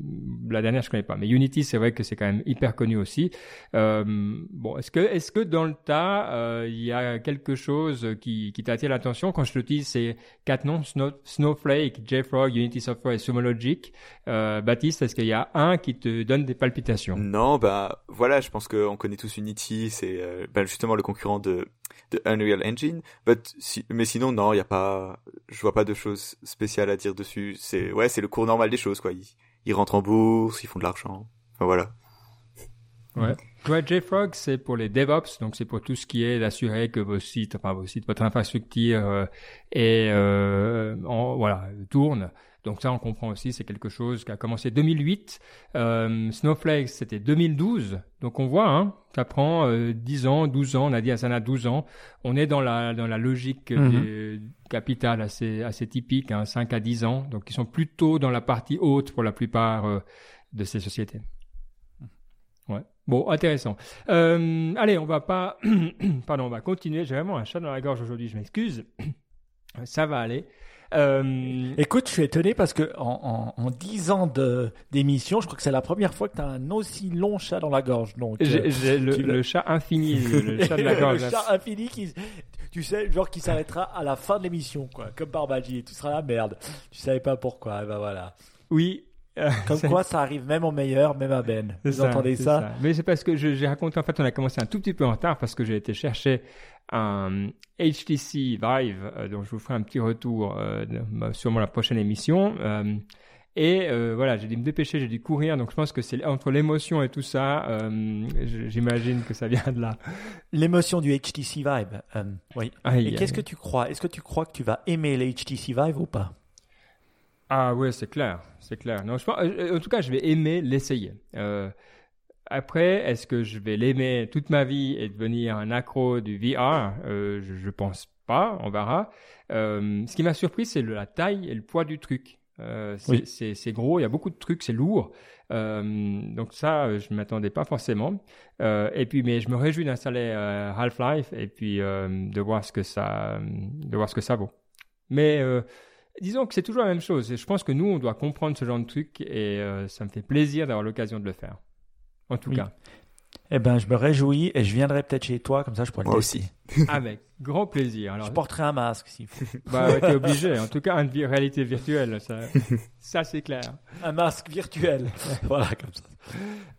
la dernière je connais pas, mais Unity c'est vrai que c'est quand même hyper connu aussi. Euh, bon, est-ce que est-ce que dans le tas euh, il y a quelque chose qui, qui t'a attiré l'attention? Quand je te dis ces quatre noms Snowflake, JFrog, Unity Software et Sumo Logic. Euh, Baptiste, est-ce qu'il y a un qui te donne des palpitations? Non, bah voilà, je pense qu'on connaît tous Unity, c'est euh, bah, justement le concurrent de de Unreal Engine. But, mais sinon non, il y a pas, je pas de choses spéciales à dire dessus c'est ouais, c'est le cours normal des choses quoi. Ils, rentrent en bourse, ils font de l'argent. Enfin voilà. Ouais. Ouais, JFrog, c'est pour les DevOps, donc c'est pour tout ce qui est d'assurer que vos sites, enfin vos sites, votre infrastructure euh, est, euh, en, voilà, tourne. Donc ça, on comprend aussi, c'est quelque chose qui a commencé 2008. Euh, Snowflake, c'était 2012. Donc on voit, hein, ça prend euh, 10 ans, 12 ans. On a dit Asana 12 ans. On est dans la dans la logique mm capital assez assez typique, hein, 5 à 10 ans. Donc ils sont plutôt dans la partie haute pour la plupart euh, de ces sociétés. Ouais. Bon, intéressant. Euh, allez, on va pas, pardon, on va continuer. J'ai vraiment un chat dans la gorge aujourd'hui. Je m'excuse. Ça va aller. Euh... Écoute, je suis étonné parce que en, en, en 10 ans d'émission, je crois que c'est la première fois que tu as un aussi long chat dans la gorge. Donc, j'ai le, le, chat infini, le chat de la gorge. le chat infini qui, tu sais, genre qui s'arrêtera à la fin de l'émission, quoi, comme par magie. Tu seras la merde. Tu savais pas pourquoi. Et ben voilà. Oui, Comme quoi, ça arrive même au meilleur, même à Ben. Vous entendez ça, Mais c'est parce que j'ai raconté, en fait, on a commencé un tout petit peu en retard parce que j'ai été chercher un HTC Vive, euh, donc je vous ferai un petit retour euh, sûrement la prochaine émission. Euh, et euh, voilà, j'ai dû me dépêcher, j'ai dû courir, donc je pense que c'est entre l'émotion et tout ça, euh, j'imagine que ça vient de là. L'émotion du HTC Vive, oui. et qu'est-ce que tu crois? Est-ce que tu crois que tu vas aimer le HTC Vive ou pas? Ah ouais, c'est clair, c'est clair. Non, je pense, en tout cas, je vais aimer l'essayer. Après, est-ce que je vais l'aimer toute ma vie et devenir un accro du VR je, je pense pas, on verra. ce qui m'a surpris, c'est la taille et le poids du truc. Euh, c'est gros, il y a beaucoup de trucs, c'est lourd. Euh, donc ça, je ne m'attendais pas forcément. Euh, et puis, mais je me réjouis d'installer euh, Half-Life et puis euh, de voir ce que ça, de voir ce que ça vaut. Mais disons que c'est toujours la même chose. Et je pense que nous, on doit comprendre ce genre de truc et ça me fait plaisir d'avoir l'occasion de le faire. En tout cas. Eh ben, je me réjouis et je viendrai peut-être chez toi, comme ça je pourrais Moi le aussi. Avec grand plaisir. Alors, je porterai un masque s'il faut. Bah, ouais, t'es obligé. En tout cas, une réalité virtuelle, ça, ça c'est clair. Un masque virtuel. voilà, comme ça.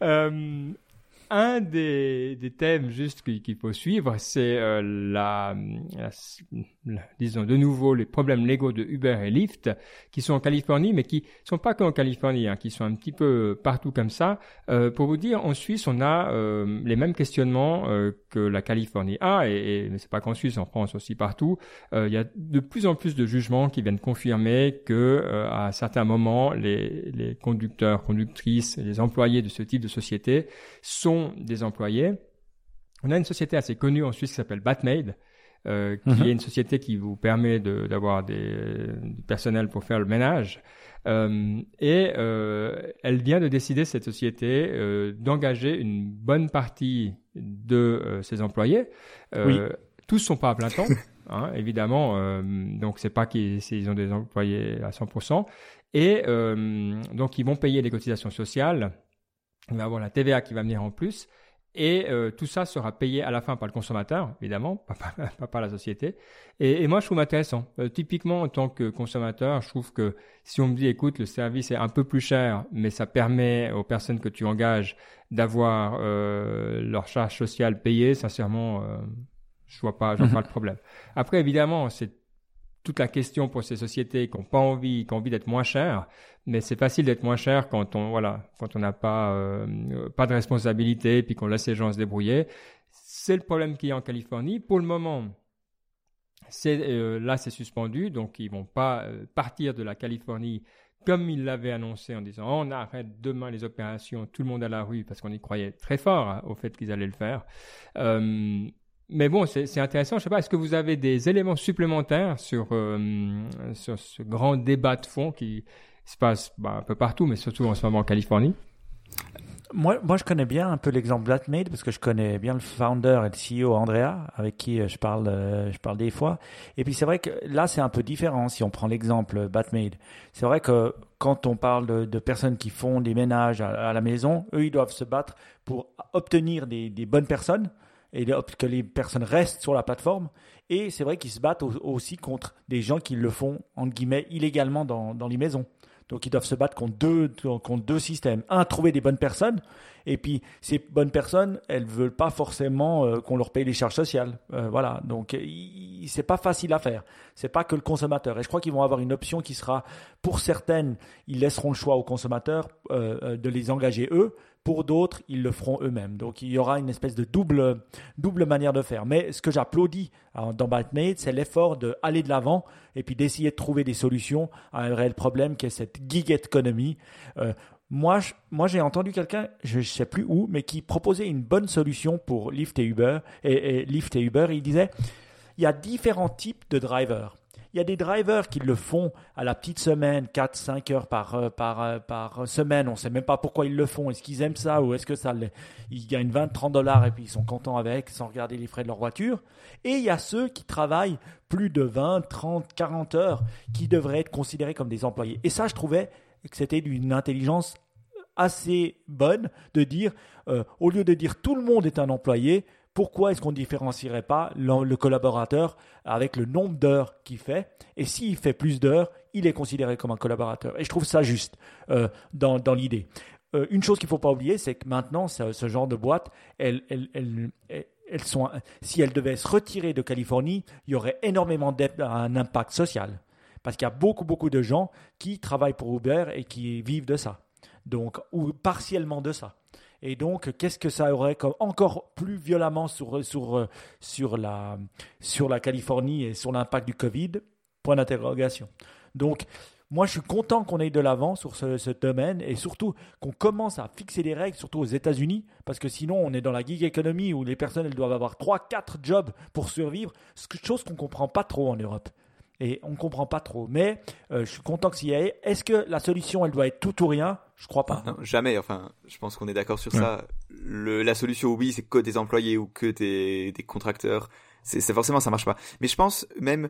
Euh, un des, thèmes juste qu'il faut suivre, c'est euh, la, disons de nouveau les problèmes légaux de Uber et Lyft qui sont en Californie, mais qui sont pas qu'en Californie, hein, qui sont un petit peu partout comme ça. Euh, pour vous dire, en Suisse, on a euh, les mêmes questionnements que la Californie a, et, et mais c'est pas qu'en Suisse, en France aussi partout. Il y a de plus en plus de jugements qui viennent confirmer que à certains moments, les, les conducteurs, conductrices, les employés de ce type de société sont des employés. On a une société assez connue en Suisse qui s'appelle Batmaid, euh, qui mhm. est une société qui vous permet d'avoir des, du personnel pour faire le ménage. Euh, et euh, elle vient de décider, cette société, d'engager une bonne partie de ses employés. Euh, tous sont pas à plein temps, hein, évidemment. donc c'est pas qu'ils ont des employés à 100%. Et donc ils vont payer les cotisations sociales il va avoir la TVA qui va venir en plus. Et euh, tout ça sera payé à la fin par le consommateur, évidemment, pas, par la société. Et, moi, je trouve intéressant. Euh, typiquement, en tant que consommateur, je trouve que si on me dit, écoute, le service est un peu plus cher, mais ça permet aux personnes que tu engages d'avoir euh, leur charge sociale payée, sincèrement, euh, je vois pas, je vois pas le problème. Après, évidemment, c'est toute la question pour ces sociétés qui n'ont pas envie, qui ont envie d'être moins chères, mais c'est facile d'être moins cher quand on voilà, quand on n'a pas euh, pas de responsabilité puis qu'on laisse les gens se débrouiller. C'est le problème qu'il y a en Californie. Pour le moment, c'est euh, là c'est suspendu, donc ils vont pas euh, partir de la Californie comme ils l'avaient annoncé en disant on arrête demain les opérations, tout le monde à la rue parce qu'on y croyait très fort hein, au fait qu'ils allaient le faire. Mais bon, c'est intéressant. Je sais pas, est-ce que vous avez des éléments supplémentaires sur, euh, sur ce grand débat de fond qui se passe bah, un peu partout, mais surtout en ce moment en Californie? Moi, moi, je connais bien un peu l'exemple Batmade parce que je connais bien le founder et le CEO Andrea avec qui euh, je parle, euh, je parle des fois. Et puis c'est vrai que là, c'est un peu différent si on prend l'exemple Batmade. C'est vrai que quand on parle de, personnes qui font des ménages à, la maison, eux, ils doivent se battre pour obtenir des, des bonnes personnes et que les personnes restent sur la plateforme. Et c'est vrai qu'ils se battent aussi contre des gens qui le font, entre guillemets, illégalement dans, dans les maisons. Donc ils doivent se battre contre deux, contre deux systèmes. Un, trouver des bonnes personnes. Et puis ces bonnes personnes, elles veulent pas forcément euh, qu'on leur paye les charges sociales. Euh, voilà. Donc c'est pas facile à faire. C'est pas que le consommateur. Et je crois qu'ils vont avoir une option qui sera, pour certaines, ils laisseront le choix aux consommateurs euh, de les engager eux. Pour d'autres, ils le feront eux-mêmes. Donc il y aura une espèce de double, double manière de faire. Mais ce que j'applaudis dans Batmade, c'est l'effort d'aller de l'avant et puis d'essayer de trouver des solutions à un réel problème qui est cette gig economy. Euh, moi, moi, j'ai entendu quelqu'un, je ne sais plus où, mais qui proposait une bonne solution pour Lyft et Uber. Et Lyft et Uber, il disait, il y a différents types de drivers. Il y a des drivers qui le font à la petite semaine, 4-5 heures par, euh, par, euh, par semaine. On ne sait même pas pourquoi ils le font. Est-ce qu'ils aiment ça ou est-ce que ça ils gagnent 20-30 dollars et puis ils sont contents avec sans regarder les frais de leur voiture. Et il y a ceux qui travaillent plus de 20, 30, 40 heures qui devraient être considérés comme des employés. Et ça, je trouvais que c'était d'une intelligence assez bonne de dire, euh, au lieu de dire tout le monde est un employé, pourquoi est-ce qu'on ne différencierait pas le collaborateur avec le nombre d'heures qu'il fait? Et s'il fait plus d'heures, il est considéré comme un collaborateur. Et je trouve ça juste euh, dans, l'idée. Euh, une chose qu'il ne faut pas oublier, c'est que maintenant, ce, genre de boîte, elles, sont, si elles devaient se retirer de Californie, il y aurait énormément d'un impact social. Parce qu'il y a beaucoup, beaucoup de gens qui travaillent pour Uber et qui vivent de ça. Donc, ou partiellement de ça. Et donc, qu'est-ce que ça aurait comme encore plus violemment sur, sur, sur, la, sur la Californie et sur l'impact du Covid? Point d'interrogation. Donc, moi, je suis content qu'on aille de l'avant sur ce, domaine et surtout qu'on commence à fixer des règles, surtout aux États-Unis, parce que sinon, on est dans la gig economy où les personnes elles doivent avoir 3-4 jobs pour survivre, chose qu'on ne comprend pas trop en Europe. Et on ne comprend pas trop. Mais euh, je suis content que s'y ait. Est-ce que la solution, elle doit être tout ou rien? Je crois pas. Non, jamais. Enfin, je pense qu'on est d'accord sur ça. Le, la solution, oui, c'est que des employés ou que des, des contracteurs. C'est forcément, ça marche pas. Mais je pense même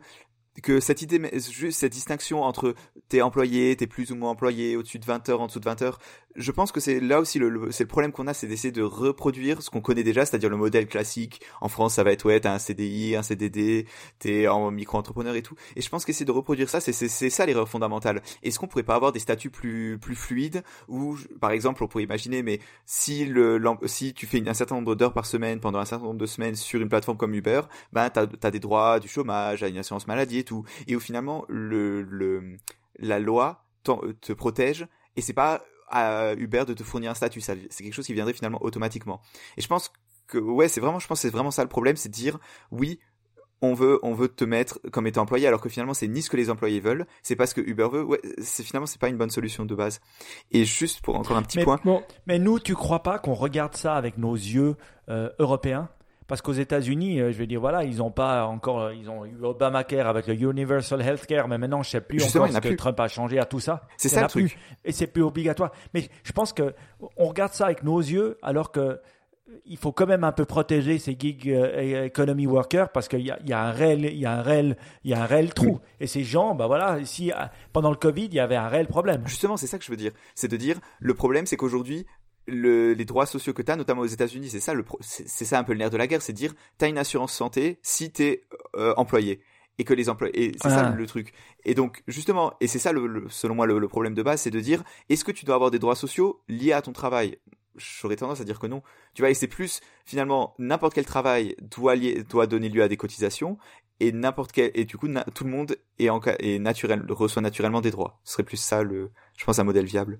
que cette idée, juste cette distinction entre t'es employé, t'es plus ou moins employé, au-dessus de 20 heures, en dessous de 20 heures, je pense que c'est là aussi le, c'est le problème qu'on a, c'est d'essayer de reproduire ce qu'on connaît déjà, c'est-à-dire le modèle classique. En France, ça va être ouais, t'as un CDI, un CDD, t'es en micro-entrepreneur et tout. Et je pense qu'essayer de reproduire ça, c'est c'est ça l'erreur fondamentale. Est-ce qu'on pourrait pas avoir des statuts plus plus fluides où, par exemple, on pourrait imaginer, mais si le si tu fais un certain nombre d'heures par semaine pendant un certain nombre de semaines sur une plateforme comme Uber, ben t'as as des droits du chômage, à une assurance maladie et tout. Et au finalement, le, le la loi te protège et c'est pas à Uber de te fournir un statut. C'est quelque chose qui viendrait finalement automatiquement. Et je pense que ouais, c'est vraiment, je pense c'est vraiment ça le problème, c'est de dire oui, on veut, on veut te mettre comme étant employé, alors que finalement c'est ni ce que les employés veulent, c'est pas ce que Uber veut. Ouais, c'est finalement c'est pas une bonne solution de base. Et juste pour encore un petit point. mais nous, tu crois pas qu'on regarde ça avec nos yeux euh, européens? Parce qu'aux États-Unis, euh, je vais dire, voilà, ils n'ont pas encore, euh, ils ont eu Obamacare avec le Universal Healthcare, mais maintenant, je sais plus encore ce que Trump a changé à tout ça. C'est ça le truc. Et c'est plus obligatoire. Mais je pense que on regarde ça avec nos yeux, alors que il faut quand même un peu protéger ces gig euh, economy workers parce qu'il y, y, a un réel, il y a un réel, il y a un réel trou. Et ces gens, bah voilà, si pendant le Covid, il y avait un réel problème. Justement, c'est ça que je veux dire. C'est de dire, le problème, c'est qu'aujourd'hui, le, les droits sociaux que tu as, notamment aux États-Unis, c'est ça, le, c'est ça un peu le nerf de la guerre, c'est de dire, tu as une assurance santé si tu es euh, employé et que les employés et c'est ça le truc. Et donc justement et c'est ça le, selon moi le, problème de base c'est de dire est-ce que tu dois avoir des droits sociaux liés à ton travail? J'aurais tendance à dire que non. Tu vois et c'est plus finalement n'importe quel travail doit lier, doit donner lieu à des cotisations et n'importe quel et du coup tout le monde est en est naturel reçoit naturellement des droits. Ce serait plus ça le je pense un modèle viable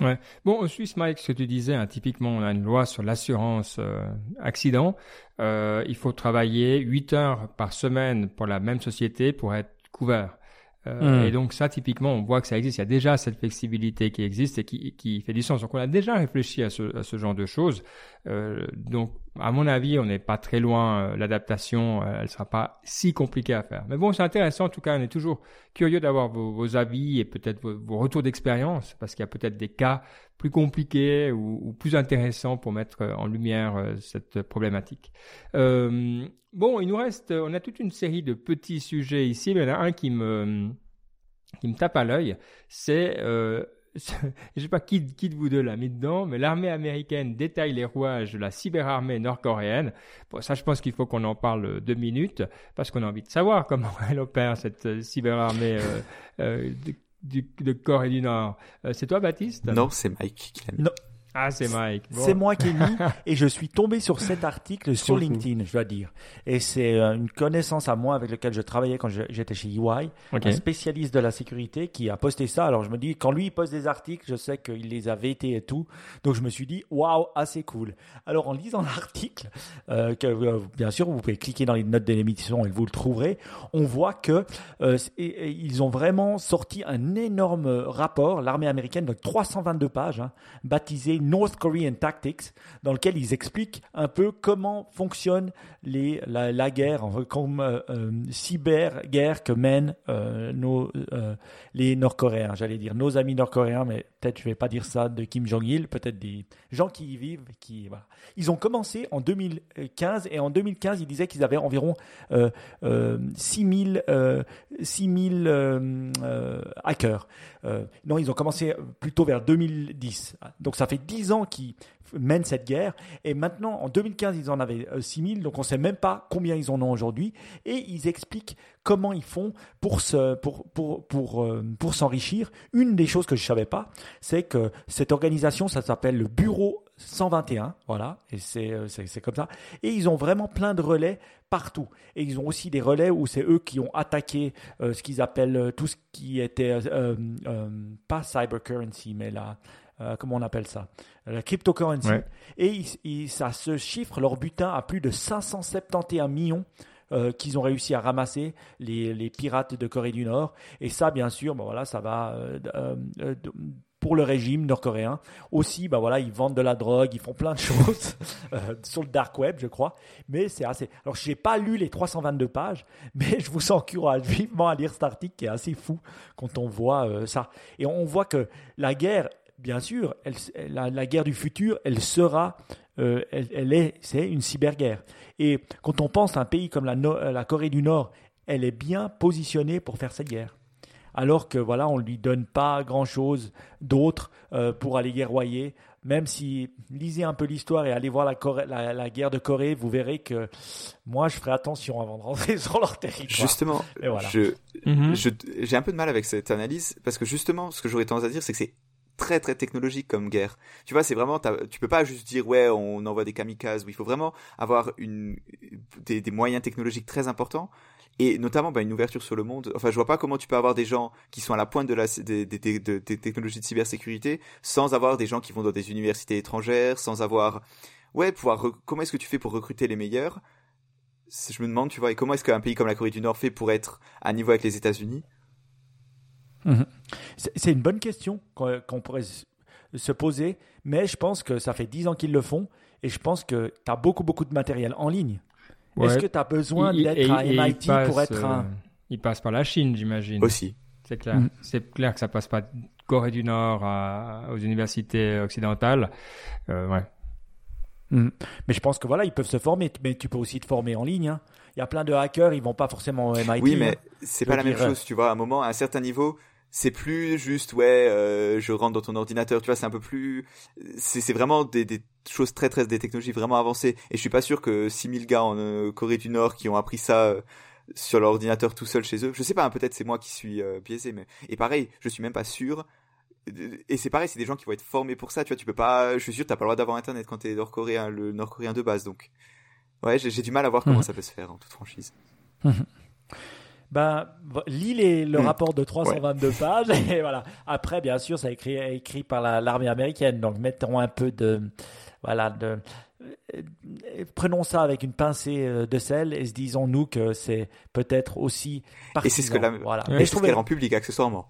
Ouais. Bon, au Suisse, Mike, ce que tu disais, hein, typiquement, on a une loi sur l'assurance euh, accident. Euh, il faut travailler 8 heures par semaine pour la même société pour être couvert. Euh, hmm. Et donc ça, typiquement, on voit que ça existe. Il y a déjà cette flexibilité qui existe et qui, qui fait du sens. Donc on a déjà réfléchi à ce, à ce genre de choses. Euh, donc à mon avis, on n'est pas très loin. Euh, l'adaptation, euh, elle sera pas si compliquée à faire. Mais bon, c'est intéressant. En tout cas, on est toujours curieux d'avoir vos, avis et peut-être vos, retours d'expérience, parce qu'il y a peut-être des cas plus compliqués ou, plus intéressants pour mettre en lumière cette problématique. Euh, bon, il nous reste, on a toute une série de petits sujets ici, mais il y en a un qui me qui me tape à l'œil, c'est euh, je sais pas qui, qui de vous deux l'a mis dedans, mais l'armée américaine détaille les rouages de la cyberarmée nord-coréenne. Bon, ça, je pense qu'il faut qu'on en parle deux minutes, parce qu'on a envie de savoir comment elle opère, cette euh, cyberarmée euh, euh, de, de Corée du Nord. Euh, c'est toi, Baptiste? Non, c'est Mike qui l'a mis. Non, ah, c'est Mike. C'est moi qui ai mis et je suis tombé sur cet article sur LinkedIn, je dois dire. Et c'est euh, une connaissance à moi avec laquelle je travaillais quand j'étais chez EY, un spécialiste de la sécurité qui a posté ça. Alors je me dis, quand lui il poste des articles, je sais qu'il les a vêtés et tout. Donc je me suis dit, waouh, assez cool. Alors en lisant l'article, euh, que euh, bien sûr vous pouvez cliquer dans les notes de l'émission et vous le trouverez, on voit que euh, ils ont vraiment sorti un énorme rapport, l'armée américaine de 322 pages, hein, baptisé North Korean Tactics, dans lequel ils expliquent un peu comment fonctionne les, la, guerre, comme euh, euh, cyber-guerre que mènent euh, nos, les Nord-Coréens, j'allais dire nos amis nord-coréens, mais peut-être je vais pas dire ça de Kim Jong-il, peut-être des gens qui y vivent, qui voilà. Ils ont commencé en 2015 et en 2015 ils disaient qu'ils avaient environ 6000 6000 hackers. non, ils ont commencé plutôt vers 2010. Donc ça fait 10 ans qu'ils mènent cette guerre. Et maintenant, en 2015, ils en avaient 6000, euh, donc on ne sait même pas combien ils en ont aujourd'hui. Et ils expliquent comment ils font pour se, pour, pour, pour, euh, pour s'enrichir. Une des choses que je ne savais pas, c'est que cette organisation, ça s'appelle le Bureau 121, voilà, et euh, c'est, c'est, comme ça. Et ils ont vraiment plein de relais partout. Et ils ont aussi des relais où c'est eux qui ont attaqué ce qu'ils appellent tout ce qui était, pas cyber currency, mais là, euh, comment on appelle ça, la cryptocurrency. Et ça se chiffre leur butin à plus de 571 millions euh, qu'ils ont réussi à ramasser les, les, pirates de Corée du Nord. Et ça, bien sûr, ben voilà, ça va euh, pour le régime nord-coréen. Aussi, ben voilà, ils vendent de la drogue, ils font plein de choses euh, sur le dark web, je crois. Mais c'est assez. Alors, j'ai pas lu les 322 pages, mais je vous encourage vivement à lire cet article qui est assez fou quand on voit ça. Et on voit que la guerre bien sûr, la, guerre du futur, elle sera, euh, elle, est, c'est une cyberguerre. Et quand on pense à un pays comme la, Corée du Nord, elle est bien positionnée pour faire cette guerre. Alors que voilà, on lui donne pas grand chose d'autre euh, pour aller guerroyer. Même si lisez un peu l'histoire et allez voir la, guerre de Corée, vous verrez que moi je ferai attention avant de rentrer sur leur territoire. Justement, mhm. j'ai un peu de mal avec cette analyse parce que justement, ce que j'aurais tendance à dire, c'est que c'est très très technologique comme guerre. Tu vois, c'est vraiment, tu peux pas juste dire ouais, on envoie des kamikazes. Il faut vraiment avoir une des, moyens technologiques très importants et notamment bah, une ouverture sur le monde. Enfin, je vois pas comment tu peux avoir des gens qui sont à la pointe de la des, technologies de cybersécurité sans avoir des gens qui vont dans des universités étrangères, sans avoir ouais, pouvoir comment est-ce que tu fais pour recruter les meilleurs? Je me demande, tu vois, et comment est-ce qu'un pays comme la Corée du Nord fait pour être à niveau avec les États-Unis? Mhm. C'est une bonne question qu'on pourrait se poser, mais je pense que ça fait 10 ans qu'ils le font et je pense que tu as beaucoup, beaucoup de matériel en ligne. Est-ce que tu as besoin d'être à MIT pour être un. Euh, il passe par la Chine, j'imagine. Aussi. C'est clair. C'est clair que ça passe pas de Corée du Nord aux universités occidentales. Euh, ouais. Mhm. Mais je pense que voilà, ils peuvent se former, mais tu peux aussi te former en ligne. Hein. Il y a plein de hackers, ils vont pas forcément au MIT. Oui, mais hein. c'est pas la même chose, tu vois. À un moment, à un certain niveau, c'est plus juste ouais euh, je rentre dans ton ordinateur tu vois c'est un peu plus c'est vraiment des, des choses très très des technologies vraiment avancées et je suis pas sûr que 6000 gars en euh, Corée du Nord qui ont appris ça euh, sur l'ordinateur tout seul chez eux je sais pas hein, peut-être c'est moi qui suis biaisé mais et pareil je suis même pas sûr et c'est pareil c'est des gens qui vont être formés pour ça tu vois tu peux pas je suis sûr t'as pas le droit d'avoir internet quand t'es nord-coréen le nord-coréen de base donc ouais j'ai du mal à voir comment Mhm. ça peut se faire en toute franchise Ben, lis les- le Hmm. rapport de 322 pages et voilà. Après, bien sûr, ça a écrit, écrit par la- l'armée américaine. Donc, mettons un peu de, voilà, de, euh, prenons ça avec une pincée euh, de sel et se disons-nous que c'est peut-être aussi et c'est ce que la partisan. voilà. Ouais, Mais et je c'est trouvais- qu'elle rend public accessoirement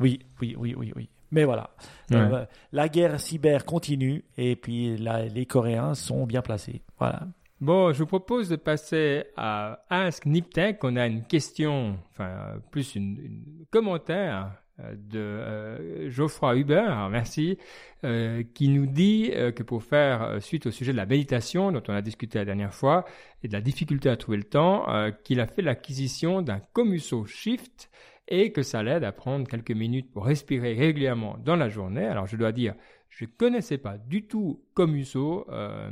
oui, oui, oui, oui, oui. Mais voilà. Ouais. Euh, la guerre cyber continue et puis là, les Coréens sont bien placés. Voilà. Bon, je vous propose de passer à Ask Niptech. On a une question, enfin plus une, une commentaire euh, de euh, Geoffroy Hubert, merci, euh, qui nous dit euh, que pour faire suite au sujet de la méditation dont on a discuté la dernière fois et de la difficulté à trouver le temps, qu'il a fait l'acquisition d'un Comuso Shift et que ça l'aide à prendre quelques minutes pour respirer régulièrement dans la journée. Alors je dois dire, je connaissais pas du tout Comuso, euh,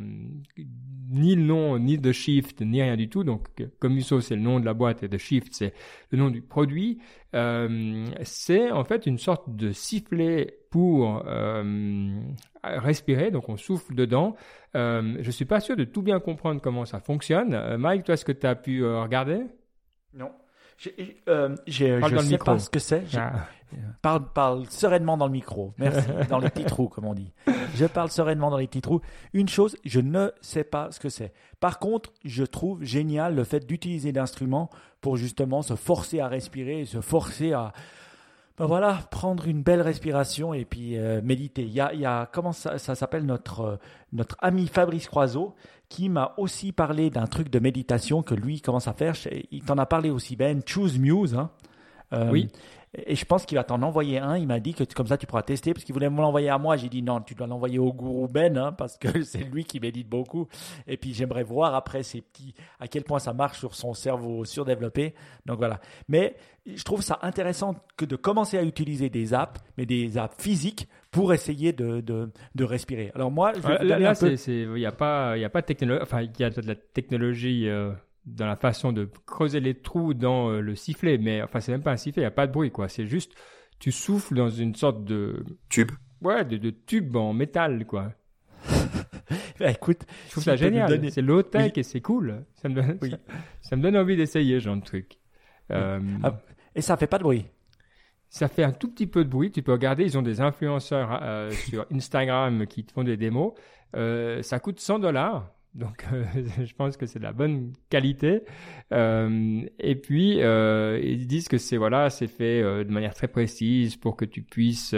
ni le nom, ni de Shift, ni rien du tout. Donc Comuso c'est le nom de la boîte et de Shift c'est le nom du produit. Euh, c'est en fait une sorte de sifflet pour euh, respirer, donc on souffle dedans. Je suis pas sûr de tout bien comprendre comment ça fonctionne. Mike, toi, est-ce que tu as pu regarder? Non. Euh, Parle je le sais micro. pas ce que c'est. Ah. Parle, parle sereinement dans le micro. Merci. dans les petits trous, comme on dit. Je parle sereinement dans les petits trous. Une chose, je ne sais pas ce que c'est. Par contre, je trouve génial le fait d'utiliser d'instruments pour justement se forcer à respirer et se forcer à, ben voilà, prendre une belle respiration et puis euh, méditer. Il y a, il y a comment ça, ça s'appelle notre euh, notre ami Fabrice Croiseau qui m'a aussi parlé d'un truc de méditation que lui commence à faire. Il t'en a parlé aussi Ben. Choose Muse. Hein. Euh, Oui. Et je pense qu'il va t'en envoyer un. Il m'a dit que comme ça tu pourras tester parce qu'il voulait me l'envoyer à moi. J'ai dit non, tu dois l'envoyer au gourou Ben hein, parce que c'est lui qui médite beaucoup. Et puis j'aimerais voir après ces petits à quel point ça marche sur son cerveau surdéveloppé. Donc voilà. Mais je trouve ça intéressant que de commencer à utiliser des apps, mais des apps physiques pour essayer de, de, de respirer. Alors moi, je vais là, peu- c'est- il n'y a pas, il y a pas de technologie, enfin, il y a de la technologie euh, dans la façon de creuser les trous dans euh, le sifflet, mais enfin, c'est même pas un sifflet, il n'y a pas de bruit, quoi. C'est juste, tu souffles dans une sorte de, tube ouais, de, de tube en métal, quoi. Bah, écoute, Je trouve Si ça génial. donner- C'est low tech Oui. et c'est cool. Ça me donne, Oui. ça, ça me donne envie d'essayer, ce genre de truc. Euh, Ah. et ça fait pas de bruit. Ça fait un tout petit peu de bruit. Tu peux regarder, ils ont des influenceurs euh, sur Instagram qui te font des démos. Euh, ça coûte 100 dollars. Donc, euh, je pense que c'est de la bonne qualité. Euh, et puis, euh, ils disent que c'est voilà, c'est fait euh, de manière très précise pour que tu puisses.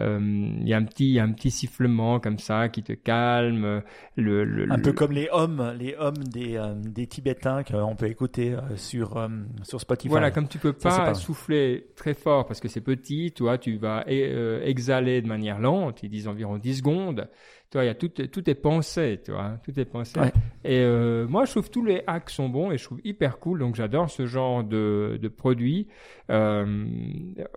Euh, euh, Il y a un petit, il y a un petit sifflement comme ça qui te calme. Le, le, Un le- peu comme les hommes, les hommes des, euh, des Tibétains qu'on peut écouter euh, sur, euh, sur Spotify. Voilà, comme tu peux Ça, pas souffler très fort parce que c'est petit, toi, tu vas euh, exhaler de manière lente, ils disent environ 10 secondes. Toi, il y a tout, tout est pensé, tu vois, tout est pensé. Ouais. Et euh, moi, je trouve tous les hacks sont bons et je trouve hyper cool, donc j'adore ce genre de, de produit. Euh,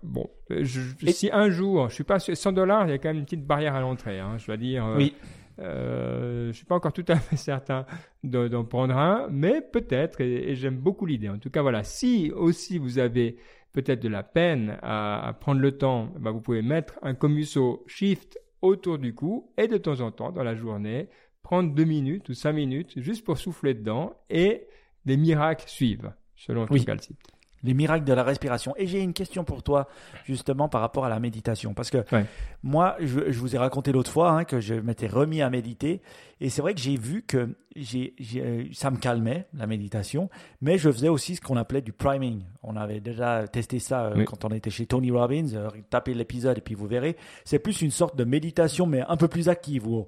bon, je, Et- si un jour, je suis pas sûr, 100 dollars, il y a quand même une petite barrière à l'entrée, hein, je dois dire. euh, Oui. euh, je suis pas encore tout à fait certain de- d'en prendre un, mais peut-être, et, et j'aime beaucoup l'idée. En tout cas, voilà, si aussi vous avez peut-être de la peine à, à prendre le temps, bah, vous pouvez mettre un Comuso Shift autour du cou et de temps en temps, dans la journée, prendre deux minutes ou cinq minutes juste pour souffler dedans et des miracles suivent, selon Oui. Trical Site. Les miracles de la respiration. Et j'ai une question pour toi, justement, par rapport à la méditation. Parce que Ouais. moi, je, je vous ai raconté l'autre fois hein, que je m'étais remis à méditer. Et c'est vrai que j'ai vu que j'ai, j'ai- euh, ça me calmait, la méditation. Mais je faisais aussi ce qu'on appelait du priming. On avait déjà testé ça euh, Oui. quand on était chez Tony Robbins. Euh, tapez l'épisode et puis vous verrez. C'est plus une sorte de méditation, mais un peu plus active. Où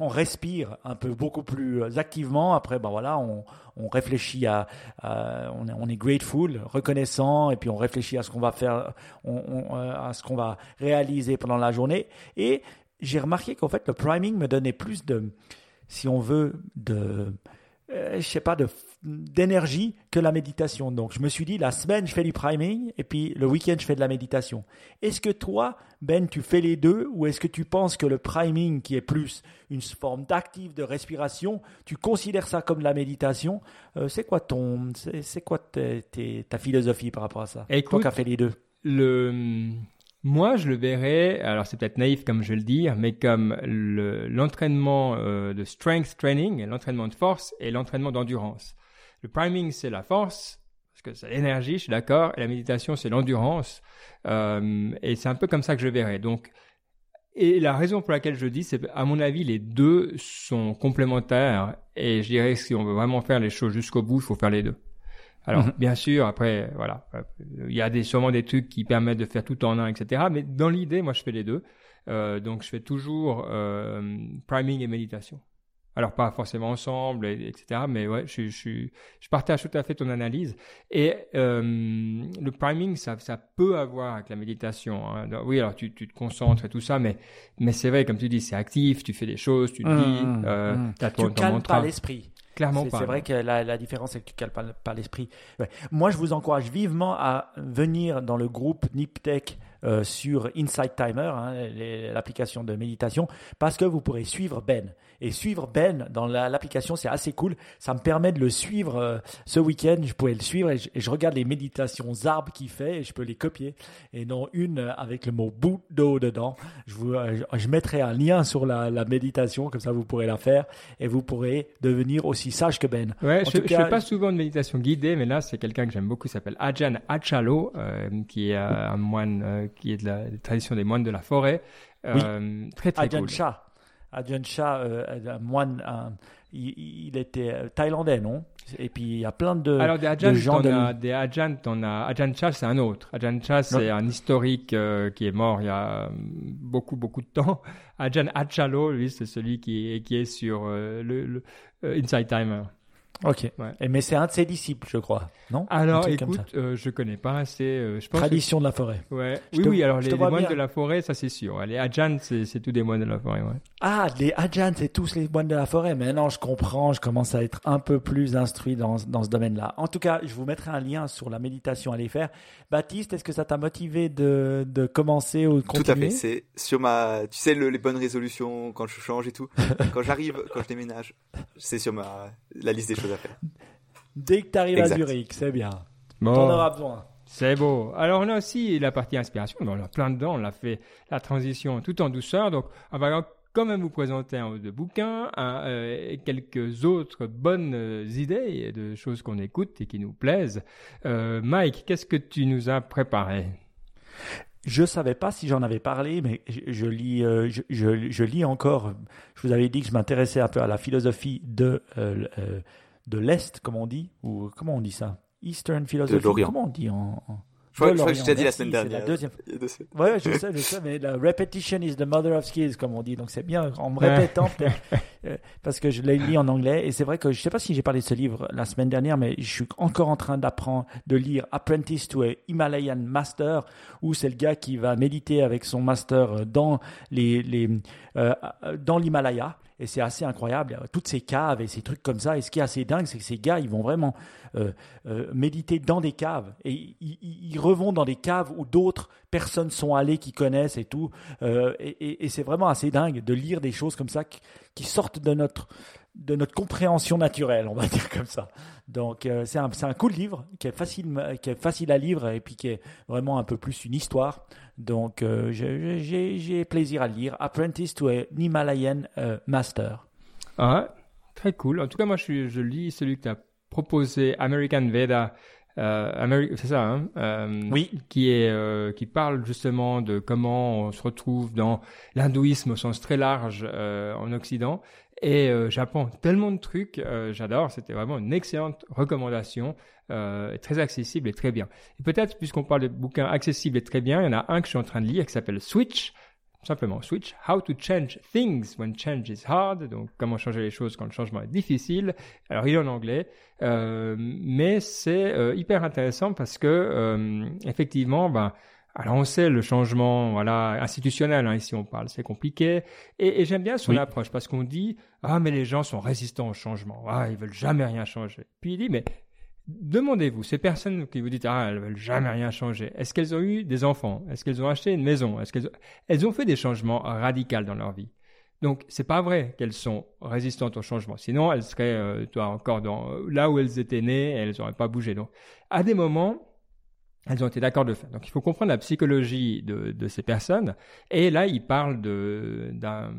on respire un peu beaucoup plus activement. Après, ben voilà, on, on réfléchit à, à- on, est, on est grateful, reconnaissant, et puis on réfléchit à ce qu'on va faire, on- on- à ce qu'on va réaliser pendant la journée. Et j'ai remarqué qu'en fait, le priming me donnait plus de, si on veut, de euh, je sais pas, d'énergie que la méditation. Donc, je me suis dit, la semaine, je fais du priming et puis le week-end, je fais de la méditation. Est-ce que toi, Ben, tu fais les deux ou est-ce que tu penses que le priming, qui est plus une forme d'active de respiration, tu considères ça comme de la méditation? Euh, C'est quoi ton, c'est quoi ta philosophie par rapport à ça? Écoute, Toi qui as fait les deux. Le, moi, je le verrais, alors c'est peut-être naïf comme je le dis, mais comme l'entraînement euh, de strength training, l'entraînement de force et l'entraînement d'endurance. Le priming, c'est la force, parce que c'est l'énergie, je suis d'accord, et la méditation, c'est l'endurance. Euh, et c'est un peu comme ça que je verrais. Donc, et la raison pour laquelle je dis, c'est à mon avis, les deux sont complémentaires. Et je dirais que si on veut vraiment faire les choses jusqu'au bout, il faut faire les deux. Alors, mhm. bien sûr, après, voilà, il y a des, sûrement des trucs qui permettent de faire tout en un, etc. Mais dans l'idée, moi, je fais les deux. Euh, donc, je fais toujours euh, priming et méditation. Alors, pas forcément ensemble, etc. Mais ouais, je, je, je partage tout à fait ton analyse. Et euh, le priming, ça, ça peut avoir avec la méditation. Hein. Oui, alors tu, tu te concentres et tout ça, mais, mais c'est vrai, comme tu dis, c'est actif, tu fais des choses, tu te mmh, dis, mmh, euh, mmh. as ton, tu calmes pas l'esprit. Clairement pas. C'est vrai que la, la différence, c'est que tu cales pas, pas l'esprit. Ouais. Moi, je vous encourage vivement à venir dans le groupe NipTech euh, sur Insight Timer, hein, l'application de méditation, parce que vous pourrez suivre Ben. Et suivre Ben dans l'application, c'est assez cool. Ça me permet de le suivre euh, ce week-end. Je pouvais le suivre et je, regarde les méditations arbres qu'il fait et je peux les copier. Et non une avec le mot d'eau dedans. Je, vous, euh, je mettrai un lien sur la, la, méditation, comme ça vous pourrez la faire et vous pourrez devenir aussi sage que Ben. Ouais, je, ne fais pas souvent de méditation guidée, mais là c'est quelqu'un que j'aime beaucoup, s'appelle Ajahn Achalo, qui est un moine qui est de la, tradition des moines de la forêt. Euh, Très très Ajahn cool. Shah. Ajahn Shah, euh, un moine, il, était euh, thaïlandais, non? Et puis il y a plein de, Alors des Ajahn, de gens de... as, des Ajahn, t'en as Ajahn Shah, c'est un autre. Ajahn Shah, c'est un historique euh, qui est mort il y a beaucoup beaucoup de temps. Ajahn Achalo, lui, c'est celui qui est, qui est sur le, le Inside Timer. Ok. Et, mais c'est un de ses disciples, je crois, non? Alors, écoute, euh, je connais pas assez. Euh, je pense Tradition de la forêt. Ouais. oui, oui. Alors les, moines de la forêt, ça c'est sûr. Les Ajahn, c'est tous des moines de la forêt. Ouais. Ah, les Ajahn, c'est tous les moines de la forêt. Maintenant, je comprends. Je commence à être un peu plus instruit dans, dans ce domaine-là. En tout cas, je vous mettrai un lien sur la méditation à les faire. Baptiste, est-ce que ça t'a motivé de, de commencer ou de continuer Tout à fait. C'est sur ma, tu sais, les bonnes résolutions quand je change et tout. quand j'arrive, quand je déménage, c'est sur ma la liste des choses Dès que tu arrives à Zurich, c'est bien. Bon. T'en auras besoin. C'est beau. Alors on a aussi la partie inspiration. On a plein dedans. On a fait la transition tout en douceur. Donc on va quand même vous présenter un ou deux bouquins euh, et quelques autres bonnes euh, idées de choses qu'on écoute et qui nous plaisent. Euh, Mike, qu'est-ce que tu nous as préparé? Je savais pas si j'en avais parlé, mais je, lis, euh, je, je, lis encore. Je vous avais dit que je m'intéressais un peu à la philosophie de euh, euh, de l'est, comme on dit, ou comment on dit ça, Eastern philosophy. Comment on dit en, je crois, que je t'ai dit la semaine dernière. La deuxième... Ouais, je sais, je sais, mais la repetition is the mother of skills, comme on dit. Donc c'est bien en me répétant, euh, parce que je l'ai lu en anglais. Et c'est vrai que je sais pas si j'ai parlé de ce livre la semaine dernière, mais je suis encore en train d'apprendre, de lire Apprentice to a Himalayan Master, où c'est le gars qui va méditer avec son master dans les, les euh, dans l'Himalaya et c'est assez incroyable. Toutes ces caves et ces trucs comme ça. Et ce qui est assez dingue, c'est que ces gars, ils vont vraiment euh, euh, méditer dans des caves. Et ils, revont dans des caves où d'autres personnes sont allées, qui connaissent et tout. Euh, et, c'est vraiment assez dingue de lire des choses comme ça qui sortent de notre de notre compréhension naturelle, on va dire comme ça. Donc euh, c'est un, un cool livre qui est facile qui est facile à lire et puis qui est vraiment un peu plus une histoire. Donc euh, j'ai plaisir à le lire. Apprentice to an Himalayan euh, Master. Ah, très cool. En tout cas moi je, je lis celui que tu as proposé, American Veda. Euh, c'est ça, hein, euh, oui. qui est euh, qui parle justement de comment on se retrouve dans l'hindouisme au sens très large en Occident et euh, j'apprends tellement de trucs, euh, j'adore, c'était vraiment une excellente recommandation, euh, très accessible et très bien. Et peut-être, puisqu'on parle de bouquins accessibles et très bien, il y en a un que je suis en train de lire qui s'appelle Switch, simplement Switch, How to Change Things When Change is Hard, donc comment changer les choses quand le changement est difficile. Alors il est en anglais, mais c'est hyper intéressant parce que effectivement, ben, Alors on sait le changement, voilà, institutionnel. Hein, ici on parle, c'est compliqué. Et, j'aime bien son approche parce qu'on dit ah mais les gens sont résistants au changement. Ah ils veulent jamais rien changer. Puis il dit mais demandez-vous ces personnes qui vous dites ah elles veulent jamais rien changer. Est-ce qu'elles ont eu des enfants? Est-ce qu'elles ont acheté une maison? Est-ce qu'elles ont... elles ont fait des changements radicaux dans leur vie donc, c'est pas vrai qu'elles sont résistantes au changement. Sinon, elles seraient, euh, toi, encore dans là où elles étaient nées, elles n'auraient pas bougé. Donc, à des moments, elles ont été d'accord de faire. Donc il faut comprendre la psychologie de, de ces personnes. Et là, il parle de, d'un,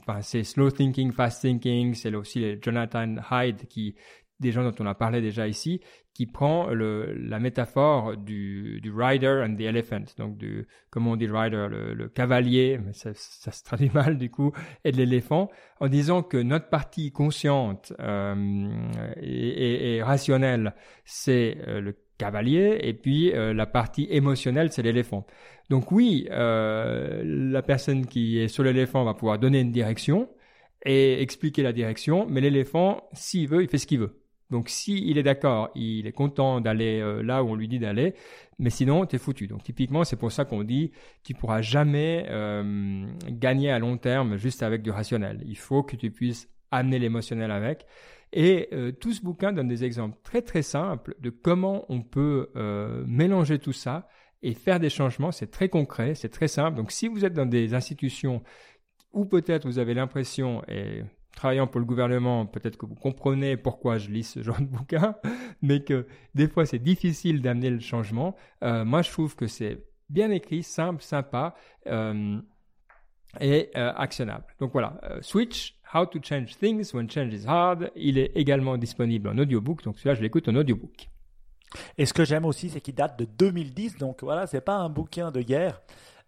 enfin, c'est slow thinking, fast thinking. C'est aussi Jonathan Hyde qui, des gens dont on a parlé déjà ici, qui prend le, la métaphore du, du rider and the elephant. Donc du, comment on dit rider, le, le cavalier, mais ça, ça, se traduit mal du coup, et de l'éléphant, en disant que notre partie consciente euh, et, et, et, rationnelle, c'est euh, le cavalier, et puis euh, la partie émotionnelle, c'est l'éléphant. Donc oui, euh, la personne qui est sur l'éléphant va pouvoir donner une direction et expliquer la direction, mais l'éléphant, s'il veut, il fait ce qu'il veut. Donc s'il est d'accord, il est content d'aller euh, là où on lui dit d'aller, mais sinon, tu es foutu. Donc typiquement, c'est pour ça qu'on dit, tu pourras jamais gagner à long terme juste avec du rationnel. Il faut que tu puisses amener l'émotionnel avec. Et euh, tout ce bouquin donne des exemples très très simples de comment on peut euh, mélanger tout ça et faire des changements. C'est très concret, c'est très simple. Donc si vous êtes dans des institutions où peut-être vous avez l'impression, et travaillant pour le gouvernement, peut-être que vous comprenez pourquoi je lis ce genre de bouquin, mais que des fois c'est difficile d'amener le changement. Euh, moi je trouve que c'est bien écrit, simple, sympa et actionnable. Donc voilà, Switch, How to Change Things When Change is Hard. Il est également disponible en audiobook, donc celui-là, je l'écoute en audiobook. Et ce que j'aime aussi, c'est qu'il date de 2010, donc voilà, c'est pas un bouquin de hier,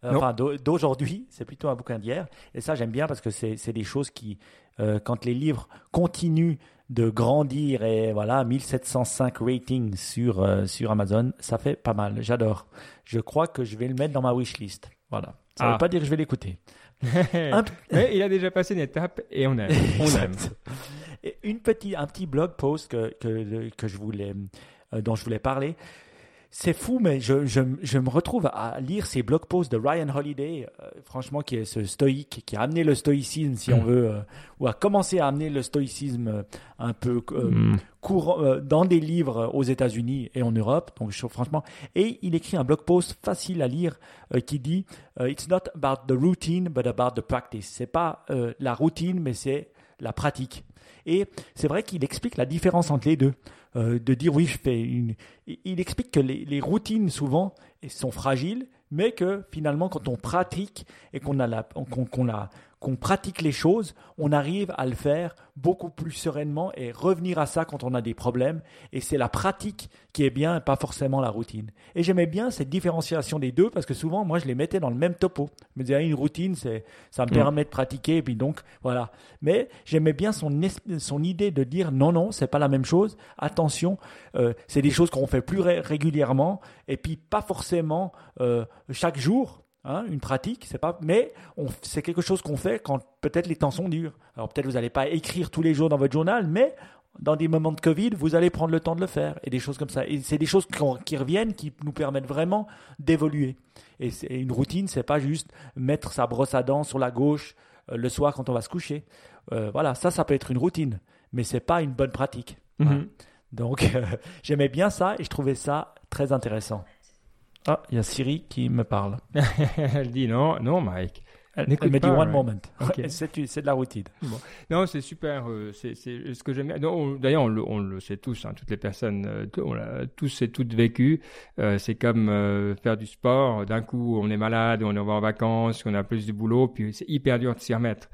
euh, enfin d'aujourd'hui, c'est plutôt un bouquin d'hier. Et ça, j'aime bien parce que c'est des choses qui, euh, quand les livres continuent de grandir et voilà, 1705 ratings sur, euh, sur Amazon, ça fait pas mal. J'adore. Je crois que je vais le mettre dans ma wishlist. Voilà. Ça ne veut ah. pas dire que je vais l'écouter. Mais il a déjà passé une étape et on aime. On aime. une petite, un petit blog post que, que, que je voulais, euh, dont je voulais parler. C'est fou, mais je, je, je, me retrouve à lire ces blog posts de Ryan Holiday, euh, franchement, qui est ce stoïque, qui a amené le stoïcisme, si on mm. veut, euh, ou a commencé à amener le stoïcisme un peu mm. courant dans des livres aux États-Unis et en Europe. Donc, je, franchement, et il écrit un blog post facile à lire qui dit "It's not about the routine, but about the practice." C'est pas la routine, mais c'est la pratique. Et c'est vrai qu'il explique la différence entre les deux. Euh, de dire oui, je fais une. Il explique que les, routines souvent sont fragiles, mais que finalement, quand on pratique et qu'on a la, qu'on pratique les choses, on arrive à le faire beaucoup plus sereinement et revenir à ça quand on a des problèmes. Et c'est la pratique qui est bien, et pas forcément la routine. Et j'aimais bien cette différenciation des deux parce que souvent, moi, je les mettais dans le même topo. Je me disais, ah, une routine, c'est, ça me permet de pratiquer. Et puis donc, voilà. Mais j'aimais bien son, son idée de dire, non, non, c'est pas la même chose. Attention, euh, c'est des choses qu'on fait plus régulièrement et puis pas forcément euh, chaque jour. Hein, une pratique, c'est pas, mais c'est quelque chose qu'on fait quand peut-être les temps sont durs. Alors peut-être vous n'allez pas écrire tous les jours dans votre journal, mais dans des moments de Covid, vous allez prendre le temps de le faire et des choses comme ça. Et c'est des choses qui, reviennent, qui nous permettent vraiment d'évoluer. Et, une routine, c'est pas juste mettre sa brosse à dents sur la gauche euh, le soir quand on va se coucher. Euh, voilà, ça, ça peut être une routine, mais c'est pas une bonne pratique. Mm-hmm. Donc, j'aimais bien ça et je trouvais ça très intéressant. Ah, il y a Siri qui me parle. elle dit non, non, Mike. Elle, me dit one moment. c'est de la routine. Non, c'est super. Euh, c'est ce que j'aime. D'ailleurs, on, on, le sait tous. Hein, toutes les personnes, euh, on tous et toutes vécu. Euh, c'est comme faire du sport. D'un coup, on est malade, on est en vacances, on a plus de boulot, puis c'est hyper dur de s'y remettre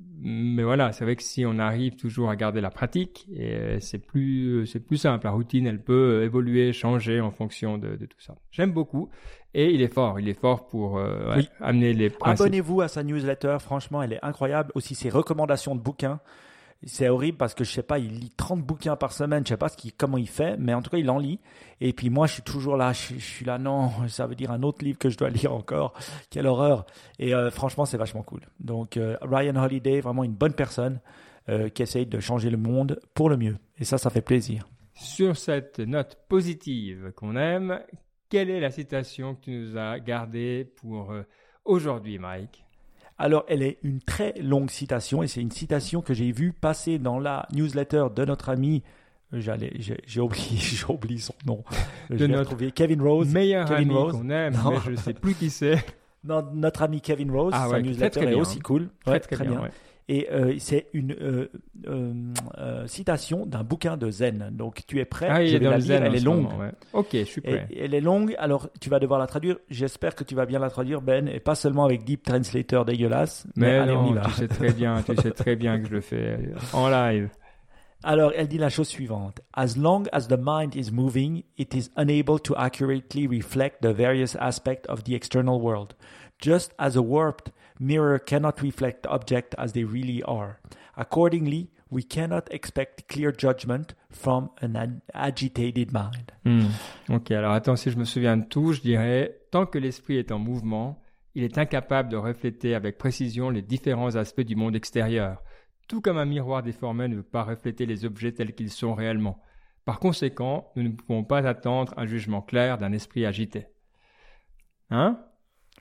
mais voilà, c'est vrai que si on arrive toujours à garder la pratique, et c'est plus c'est plus simple. La routine, elle peut évoluer, changer en fonction de, de tout ça. J'aime beaucoup et il est fort. Il est fort pour euh, amener les principes. Abonnez-vous à sa newsletter. Franchement, elle est incroyable. Aussi ses recommandations de bouquins c'est horrible parce que je sais pas, il lit 30 bouquins par semaine, je sais pas ce qui, comment il fait, mais en tout cas il en lit. Et puis moi je suis toujours là, je, suis là, non, ça veut dire un autre livre que je dois lire encore, quelle horreur. Et euh, franchement c'est vachement cool. Donc euh, Ryan Holiday, vraiment une bonne personne euh, qui essaye de changer le monde pour le mieux. Et ça, ça fait plaisir. Sur cette note positive qu'on aime, quelle est la citation que tu nous as gardée pour aujourd'hui, Mike? Alors, elle est une très longue citation et c'est une citation que j'ai vue passer dans la newsletter de notre ami. J'allais, j'ai, oublié, j'ai oublié son nom. De notre retrouvé. Kevin Rose. Meilleur Kevin ami Rose. qu'on aime, Non. mais je ne sais plus qui c'est. Non, notre ami Kevin Rose, Ah sa ouais, newsletter très, très est bien. aussi cool. Très, Ouais, très, bien. ouais. Et euh, c'est une euh, euh, euh, citation d'un bouquin de Zen. Donc tu es prêt? Ah, Je vais la lire. zen en Elle est longue. moment, ouais. Ok, je suis Et, prêt. elle est longue, alors tu vas devoir la traduire. J'espère que tu vas bien la traduire, Ben, et pas seulement avec Deep Translator dégueulasse. Mais, Mais allez, on y va. tu sais très bien, tu sais très bien que je le fais en live. Alors, elle dit la chose suivante. As long as the mind is moving, it is unable to accurately reflect the various aspects of the external world, just as a warped mirror cannot reflect objects as they really are. Accordingly, we cannot expect clear judgment from an ag- agitated mind. Hmm. Ok, alors attends, si je me souviens de tout, je dirais, tant que l'esprit est en mouvement, il est incapable de refléter avec précision les différents aspects du monde extérieur, tout comme un miroir déformé ne peut pas refléter les objets tels qu'ils sont réellement. Par conséquent, nous ne pouvons pas attendre un jugement clair d'un esprit agité. Hein?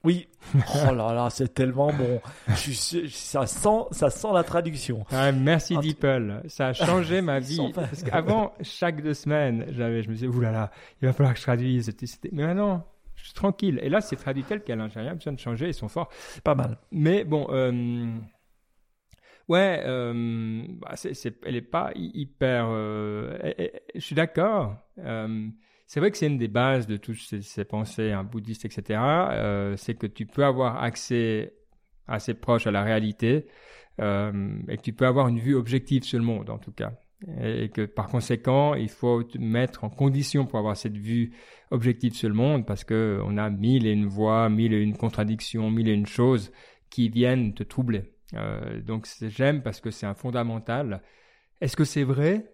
Oui. Oh là là, c'est tellement bon. Je ça sent, ça sent la traduction. Ah, merci Deeple, ça a changé ma vie. Parce qu'avant, chaque deux semaines, j'avais, je me disais, oulala, il va falloir que je traduise. Mais maintenant, je suis tranquille. Et là, c'est traduit tel quel. Hein. J'ai rien besoin de changer, ils sont forts. Pas mal. Mais bon, euh, ouais, euh, bah, c'est, elle est pas hy- hyper. euh, je suis d'accord. Euh, c'est vrai que c'est une des bases de toutes ces, pensées hein, bouddhistes, etc. euh, c'est que tu peux avoir accès assez proche à la réalité euh, et que tu peux avoir une vue objective sur le monde, en tout cas. Et, que par conséquent, il faut te mettre en condition pour avoir cette vue objective sur le monde parce que on a mille et une voix, mille et une contradictions, mille et une choses qui viennent te troubler. Euh, donc j'aime parce que c'est un fondamental. Est-ce que c'est vrai?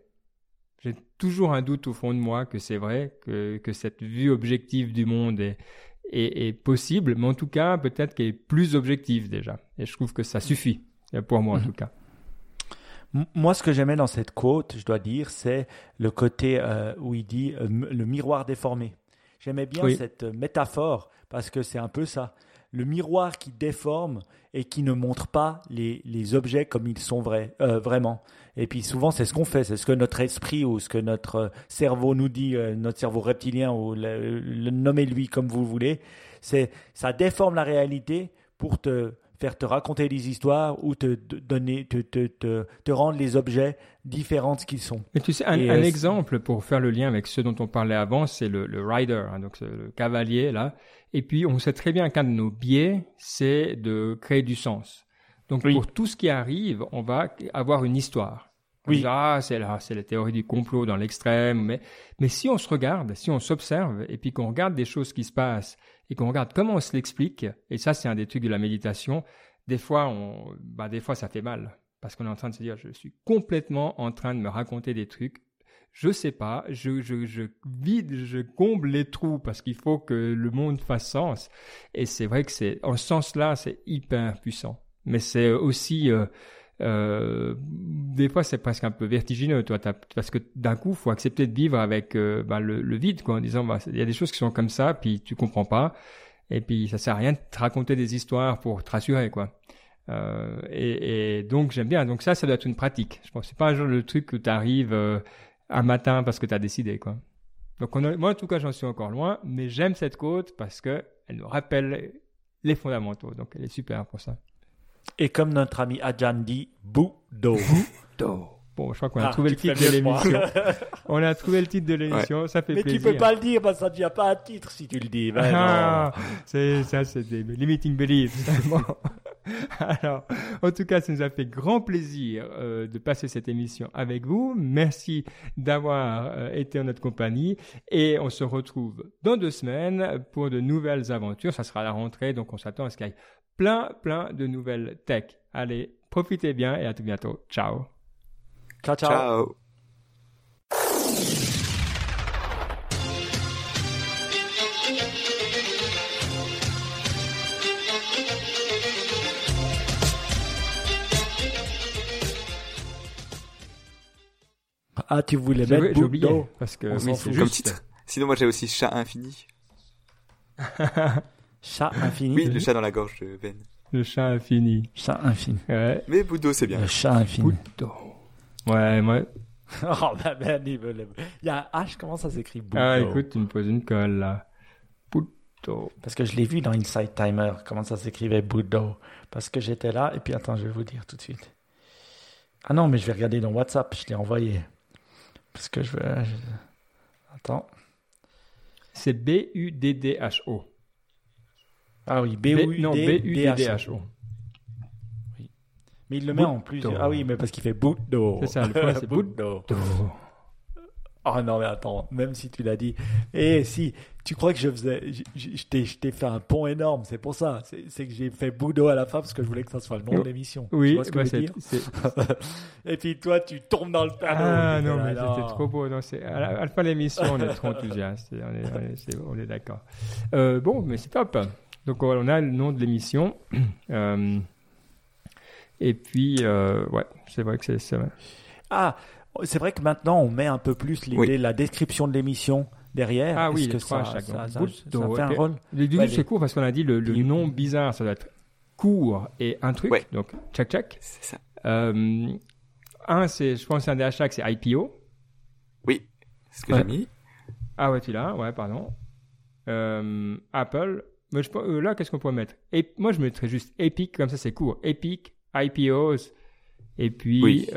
J'ai toujours un doute au fond de moi que c'est vrai, que, que cette vue objective du monde est, est, est possible, mais en tout cas peut-être qu'elle est plus objective déjà. Et je trouve que ça suffit, pour moi en Mhm. tout cas. Moi, ce que j'aimais dans cette quote, je dois dire, c'est le côté euh, où il dit euh, le miroir déformé. J'aimais bien Oui. cette euh, métaphore parce que c'est un peu ça. Le miroir qui déforme et qui ne montre pas les, les objets comme ils sont vrais, euh, vraiment. Et puis souvent, c'est ce qu'on fait, c'est ce que notre esprit ou ce que notre euh, cerveau nous dit, euh, notre cerveau reptilien ou le, le- nommez-lui comme vous voulez. C'est ça déforme la réalité pour te faire te raconter des histoires ou te, te donner, te, te, te, te rendre les objets différents de ce qu'ils sont. Mais tu sais, un, Et, un exemple pour faire le lien avec ce dont on parlait avant, c'est le, le rider, hein, donc le cavalier là. Et puis on sait très bien qu'un de nos biais, c'est de créer du sens. Donc Oui. pour tout ce qui arrive, on va avoir une histoire. Oui. c'est là, c'est la théorie du complot dans l'extrême. Mais, mais si on se regarde, si on s'observe, et puis qu'on regarde des choses qui se passent, et qu'on regarde comment on se l'explique, et ça, c'est un des trucs de la méditation, des fois, on, bah, des fois, ça fait mal. Parce qu'on est en train de se dire, je suis complètement en train de me raconter des trucs. Je sais pas, je, vide, je comble les trous parce qu'il faut que le monde fasse sens. Et c'est vrai que c'est, en ce sens-là, c'est hyper puissant. Mais c'est aussi, euh, euh, des fois, c'est presque un peu vertigineux, toi, parce que d'un coup, faut accepter de vivre avec euh, bah, le, vide, quoi, en disant, bah, il y a des choses qui sont comme ça, puis tu comprends pas, et puis ça sert à rien de te raconter des histoires pour te rassurer, quoi. Euh, et, et donc j'aime bien. Donc ça, ça doit être une pratique. Je pense c'est pas un genre de truc que tu arrives un matin parce que tu as décidé, quoi. Donc on a- moi, en tout cas, j'en suis encore loin, mais j'aime cette côte parce que elle nous rappelle les fondamentaux. Donc elle est super pour ça. Et comme notre ami Adjan dit, Boudo. Bon, je crois qu'on a Ah, trouvé le titre de l'émission. on a trouvé le titre de l'émission, ça fait Mais plaisir. tu peux pas le dire parce que ça ne devient pas un titre si tu le dis. Ben Ah, c'est ça, c'est des limiting beliefs. Alors, en tout cas, ça nous a fait grand plaisir euh, de passer cette émission avec vous. Merci d'avoir euh, été en notre compagnie et on se retrouve dans deux semaines pour de nouvelles aventures. Ça sera la rentrée, donc on s'attend à ce qu'il y ait plein, plein de nouvelles tech. Allez, profitez bien et à tout bientôt. Ciao, ciao. Ciao. Ah, tu voulais mettre j'ai oublié Boudo. parce que oui, c'est. Comme titre. Sinon, moi, j'ai aussi Chat Infini. Chat infini. Oui, le chat dans la gorge de Ben. Le chat infini. Chat infini. Ouais. Mais Boudo, c'est bien. Le chat infini. Boudo. Ouais, moi. oh, bah, ben, il veut le- il y a un H, comment ça s'écrit Boudo Ah, écoute, tu me poses une colle là. Boudo. Parce que je l'ai vu dans Inside Timer, comment ça s'écrivait Boudo. Parce que j'étais là, et puis attends, je vais vous dire tout de suite. Ah non, mais je vais regarder dans WhatsApp, je l'ai envoyé. Parce que je veux. je- Attends. C'est B-U-D-D-H-O. Ah oui, B-U-D-D-H-O. Mais il le met en plus. Ah oui, mais parce qu'il fait Boudo. C'est ça, le point, c'est Boudo. Oh non, mais attends, même si tu l'as dit. Eh, si, tu crois que je faisais. Je, je- je t'ai- fait un pont énorme, c'est pour ça. C'est que j'ai fait Boudo à la fin parce que je voulais que ça soit le nom de l'émission. Tu Oui, vois ce que bah, je veux c'est. dire Et puis toi, tu tombes dans le panneau. Ah Tu non, mais c'était trop beau. Non, c'est... À, la, à la fin de l'émission, on est trop enthousiaste. On est, on est, d'accord. Euh, bon, mais c'est top. Donc, on a le nom de l'émission. Euh, et puis, euh, ouais, c'est vrai que c'est. Ah, c'est vrai que maintenant, on met un peu plus l'idée, Oui. la description de l'émission derrière. Ah oui, que ça, ça, fait un rôle? Le début, Ouais, c'est court parce qu'on a dit le, nom bizarre, ça doit être court et un truc. Ouais. Donc, check, check. C'est ça. Euh, un, c'est, je pense, c'est un des hashtags, c'est IPO. Oui, c'est ce que Ouais. j'ai mis. Ah ouais, tu l'as, ouais, pardon. Euh, Apple. Mais je, pense- euh, là, qu'est-ce qu'on pourrait mettre? Et, Moi, je mettrais juste Epic, comme ça, c'est court. Epic, IPOs, et puis Oui.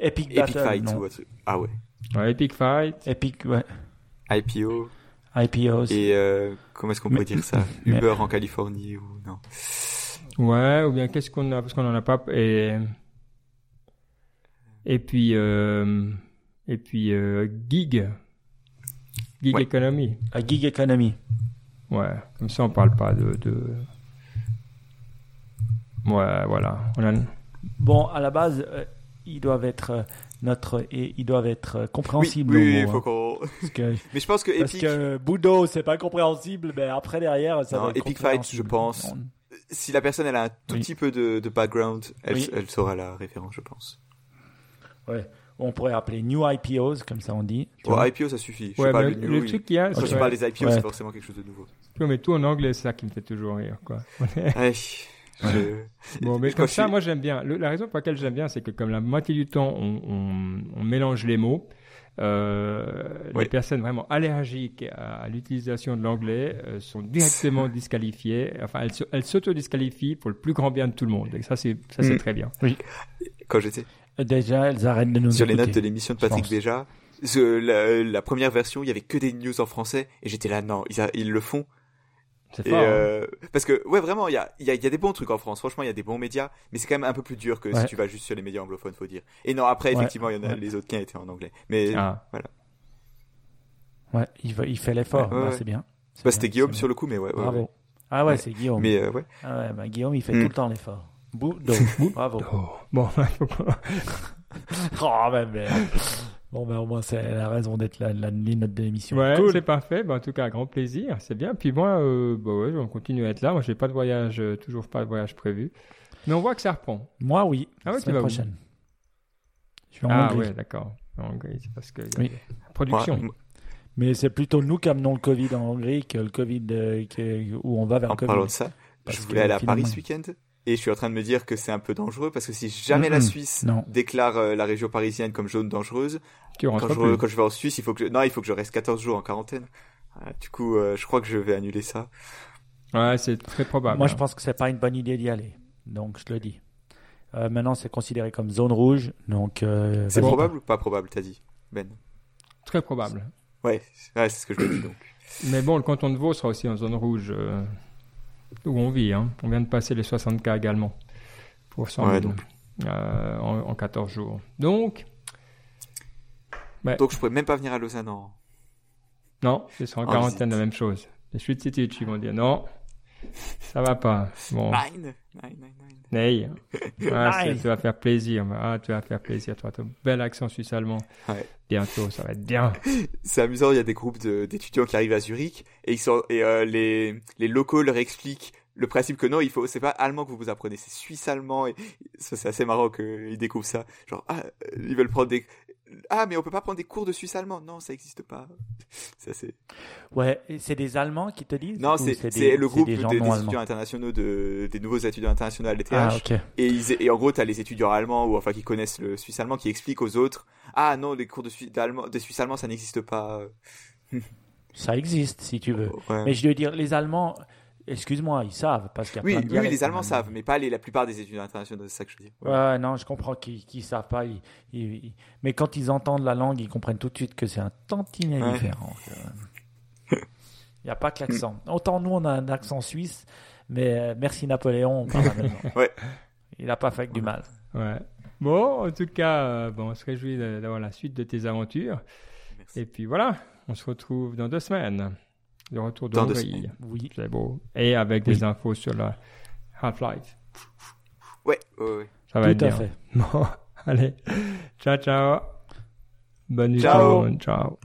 Epic Epic Battle, Fight non. ou autre. Ah ouais. ouais, Epic Fight. Epic, ouais. IPO. IPOs. Et euh, comment est-ce qu'on pourrait dire ça? mais- Uber en Californie ou non? Ouais, ou bien qu'est-ce qu'on a? Parce qu'on en a pas. Et, et puis, euh, et puis euh, Gig. Gig Ouais. Economy. A Gig Economy. Ouais, comme ça, on parle pas de. de... Ouais, voilà. On a... Bon, à la base, euh, ils doivent être euh, notre et ils doivent être euh, Oui, compréhensibles. oui, mots, faut hein. qu'on. Parce que, Mais je pense que parce Epic, que Boudo, c'est pas compréhensible, mais après derrière, ça Non, va être Epic Fight, je pense. On- si la personne elle a un tout Oui. petit peu de, de background, elle, Oui. elle saura la référence, je pense. On pourrait appeler New IPOs, comme ça on dit. vois. IPO, ça suffit. Je Ouais, mais le, oui. truc qu'il y a, Quand ouais, parles des IPO, Ouais. c'est forcément quelque chose de nouveau. met tout en anglais, c'est ça qui me fait toujours rire, quoi. Je... Bon, mais comme ça, moi j'aime bien. Le- la raison pour laquelle j'aime bien, c'est que comme la moitié du temps, on, on- on mélange les mots. euh. Les personnes vraiment allergiques à, à l'utilisation de l'anglais euh, sont directement disqualifiées. Enfin, elles, elles s'auto-disqualifient pour le plus grand bien de tout le monde. Et ça, c'est ça, c'est Mm. très bien. Quand j'étais Déjà, elles arrêtent de nous sur les notes de l'émission de Patrick ce- la, la première version, il y avait que des news en français, et j'étais là, non, ils, a- ils le font. C'est Et fort. hein. euh, parce que ouais vraiment il y a, il y, a, y a des bons trucs en France franchement il y a des bons médias mais c'est quand même un peu plus dur que Ouais. si tu vas juste sur les médias anglophones faut dire et non après Ouais. effectivement il y en a Ouais. les autres qui étaient en anglais mais Ah. Ouais, il, va- il fait l'effort. Ouais, ouais, Bah, ouais. c'est bien. C'est bah, c'était Guillaume sur le coup mais ouais. Bravo. ouais. Ah ouais, c'est Guillaume. mais euh, ouais Ah ouais, bah, Guillaume, il fait Mm. tout le temps l'effort. Boudo. Bravo. Oh. Bon, faut qu'on- oh, mais merde. Bon, ben au moins, c'est la raison d'être la, la, les notes de l'émission. Ouais, Cool. c'est parfait. Ben, en tout cas, grand plaisir. C'est bien. Puis moi, euh, bah ouais, on continue à être là. Moi, j'ai pas de voyage, euh, toujours pas de voyage prévu. Mais on voit que ça reprend. Moi, oui. Ah ouais, la tu vas prochaine. Je suis en ah Hongrie. ouais, d'accord. En Hongrie, c'est parce que y a Oui. la production. Ouais, Mais c'est plutôt nous qui amenons le Covid en Hongrie que le Covid euh, que- où on va vers en le Covid. parlant de ça Parce je que voulais aller à Paris ce week-end et je suis en train de me dire que c'est un peu dangereux parce que si jamais la. Suisse Non. déclare euh, la région parisienne comme zone dangereuse quand je, plus. quand je vais en Suisse il faut que je... non il faut que je reste 14 jours en quarantaine Euh, du coup euh, je crois que je vais annuler ça Ouais, c'est très probable. Moi, je pense que c'est pas une bonne idée d'y aller. Donc, je le dis. Euh, maintenant, c'est considéré comme zone rouge. Donc, euh, c'est probable ou pas probable t'as dit Ben? Très probable. ouais ouais c'est ce que je me dis donc Mais bon, le canton de Vaud sera aussi en zone rouge euh, où on vit. Hein. On vient de passer les 60 cas également pour 100 Ouais, 000 donc. euh, en, en 14 jours. Donc, Ouais. donc je pourrais même pas venir à Lausanne en non, ils seront en En quarantaine, visite. la même chose. Les suites ils vont dire non, ça va pas. Bon, Nine Nine, nine, nine. Ah, Nine. tu vas faire plaisir. Ah, tu vas faire plaisir, toi. Ton bel accent suisse-allemand. Ouais. Bientôt, ça va être bien. C'est amusant, il y a des groupes de- d'étudiants qui arrivent à Zurich et ils sont et euh, les les locaux leur expliquent le principe que non, il faut c'est pas allemand que vous vous apprenez, c'est suisse allemand et ça c'est assez marrant qu'ils découvrent ça. Genre ah, ils veulent prendre des ah mais on peut pas prendre des cours de suisse allemand. Non, ça existe pas. Ça c'est. Ouais, c'est des Allemands qui te disent Non, c'est le groupe des étudiants internationaux de des nouveaux étudiants internationaux à l'ETH. Ah. Et, ils, et en gros, t'as les étudiants allemands ou enfin qui connaissent le suisse allemand qui expliquent aux autres ah non les cours de suisse d'allemand de suisse allemand ça n'existe pas. Ça existe, si tu veux. Ouais. Mais je veux dire, les Allemands, excuse-moi, ils savent parce qu'il y a oui, plein de oui, les Allemands allemand. savent, mais pas les, la plupart des étudiants internationaux, c'est ça que je veux dire. Ouais, ouais, non, je comprends qu'ils qu'ils savent pas. ils- ils- ils- Mais quand ils entendent la langue, ils comprennent tout de suite que c'est un tantinet Ouais. différent. Il n'y a pas que l'accent. Autant nous, on a un accent suisse, mais euh, merci Napoléon, on parle. Ouais. Il n'a pas fait que du mal. Ouais. Bon, en tout cas, euh, bon, on se réjouit d'avoir la suite de tes aventures. Merci. Et puis voilà, on se retrouve dans deux semaines. Le retour de Hongrie. Oui. C'est beau. Et avec des infos sur la Half-Life. Ouais, ouais, ouais. Ça va Tout être à bien. fait. Bon, allez. Ciao, ciao. Bonne nuit Ciao. tout le monde. Ciao.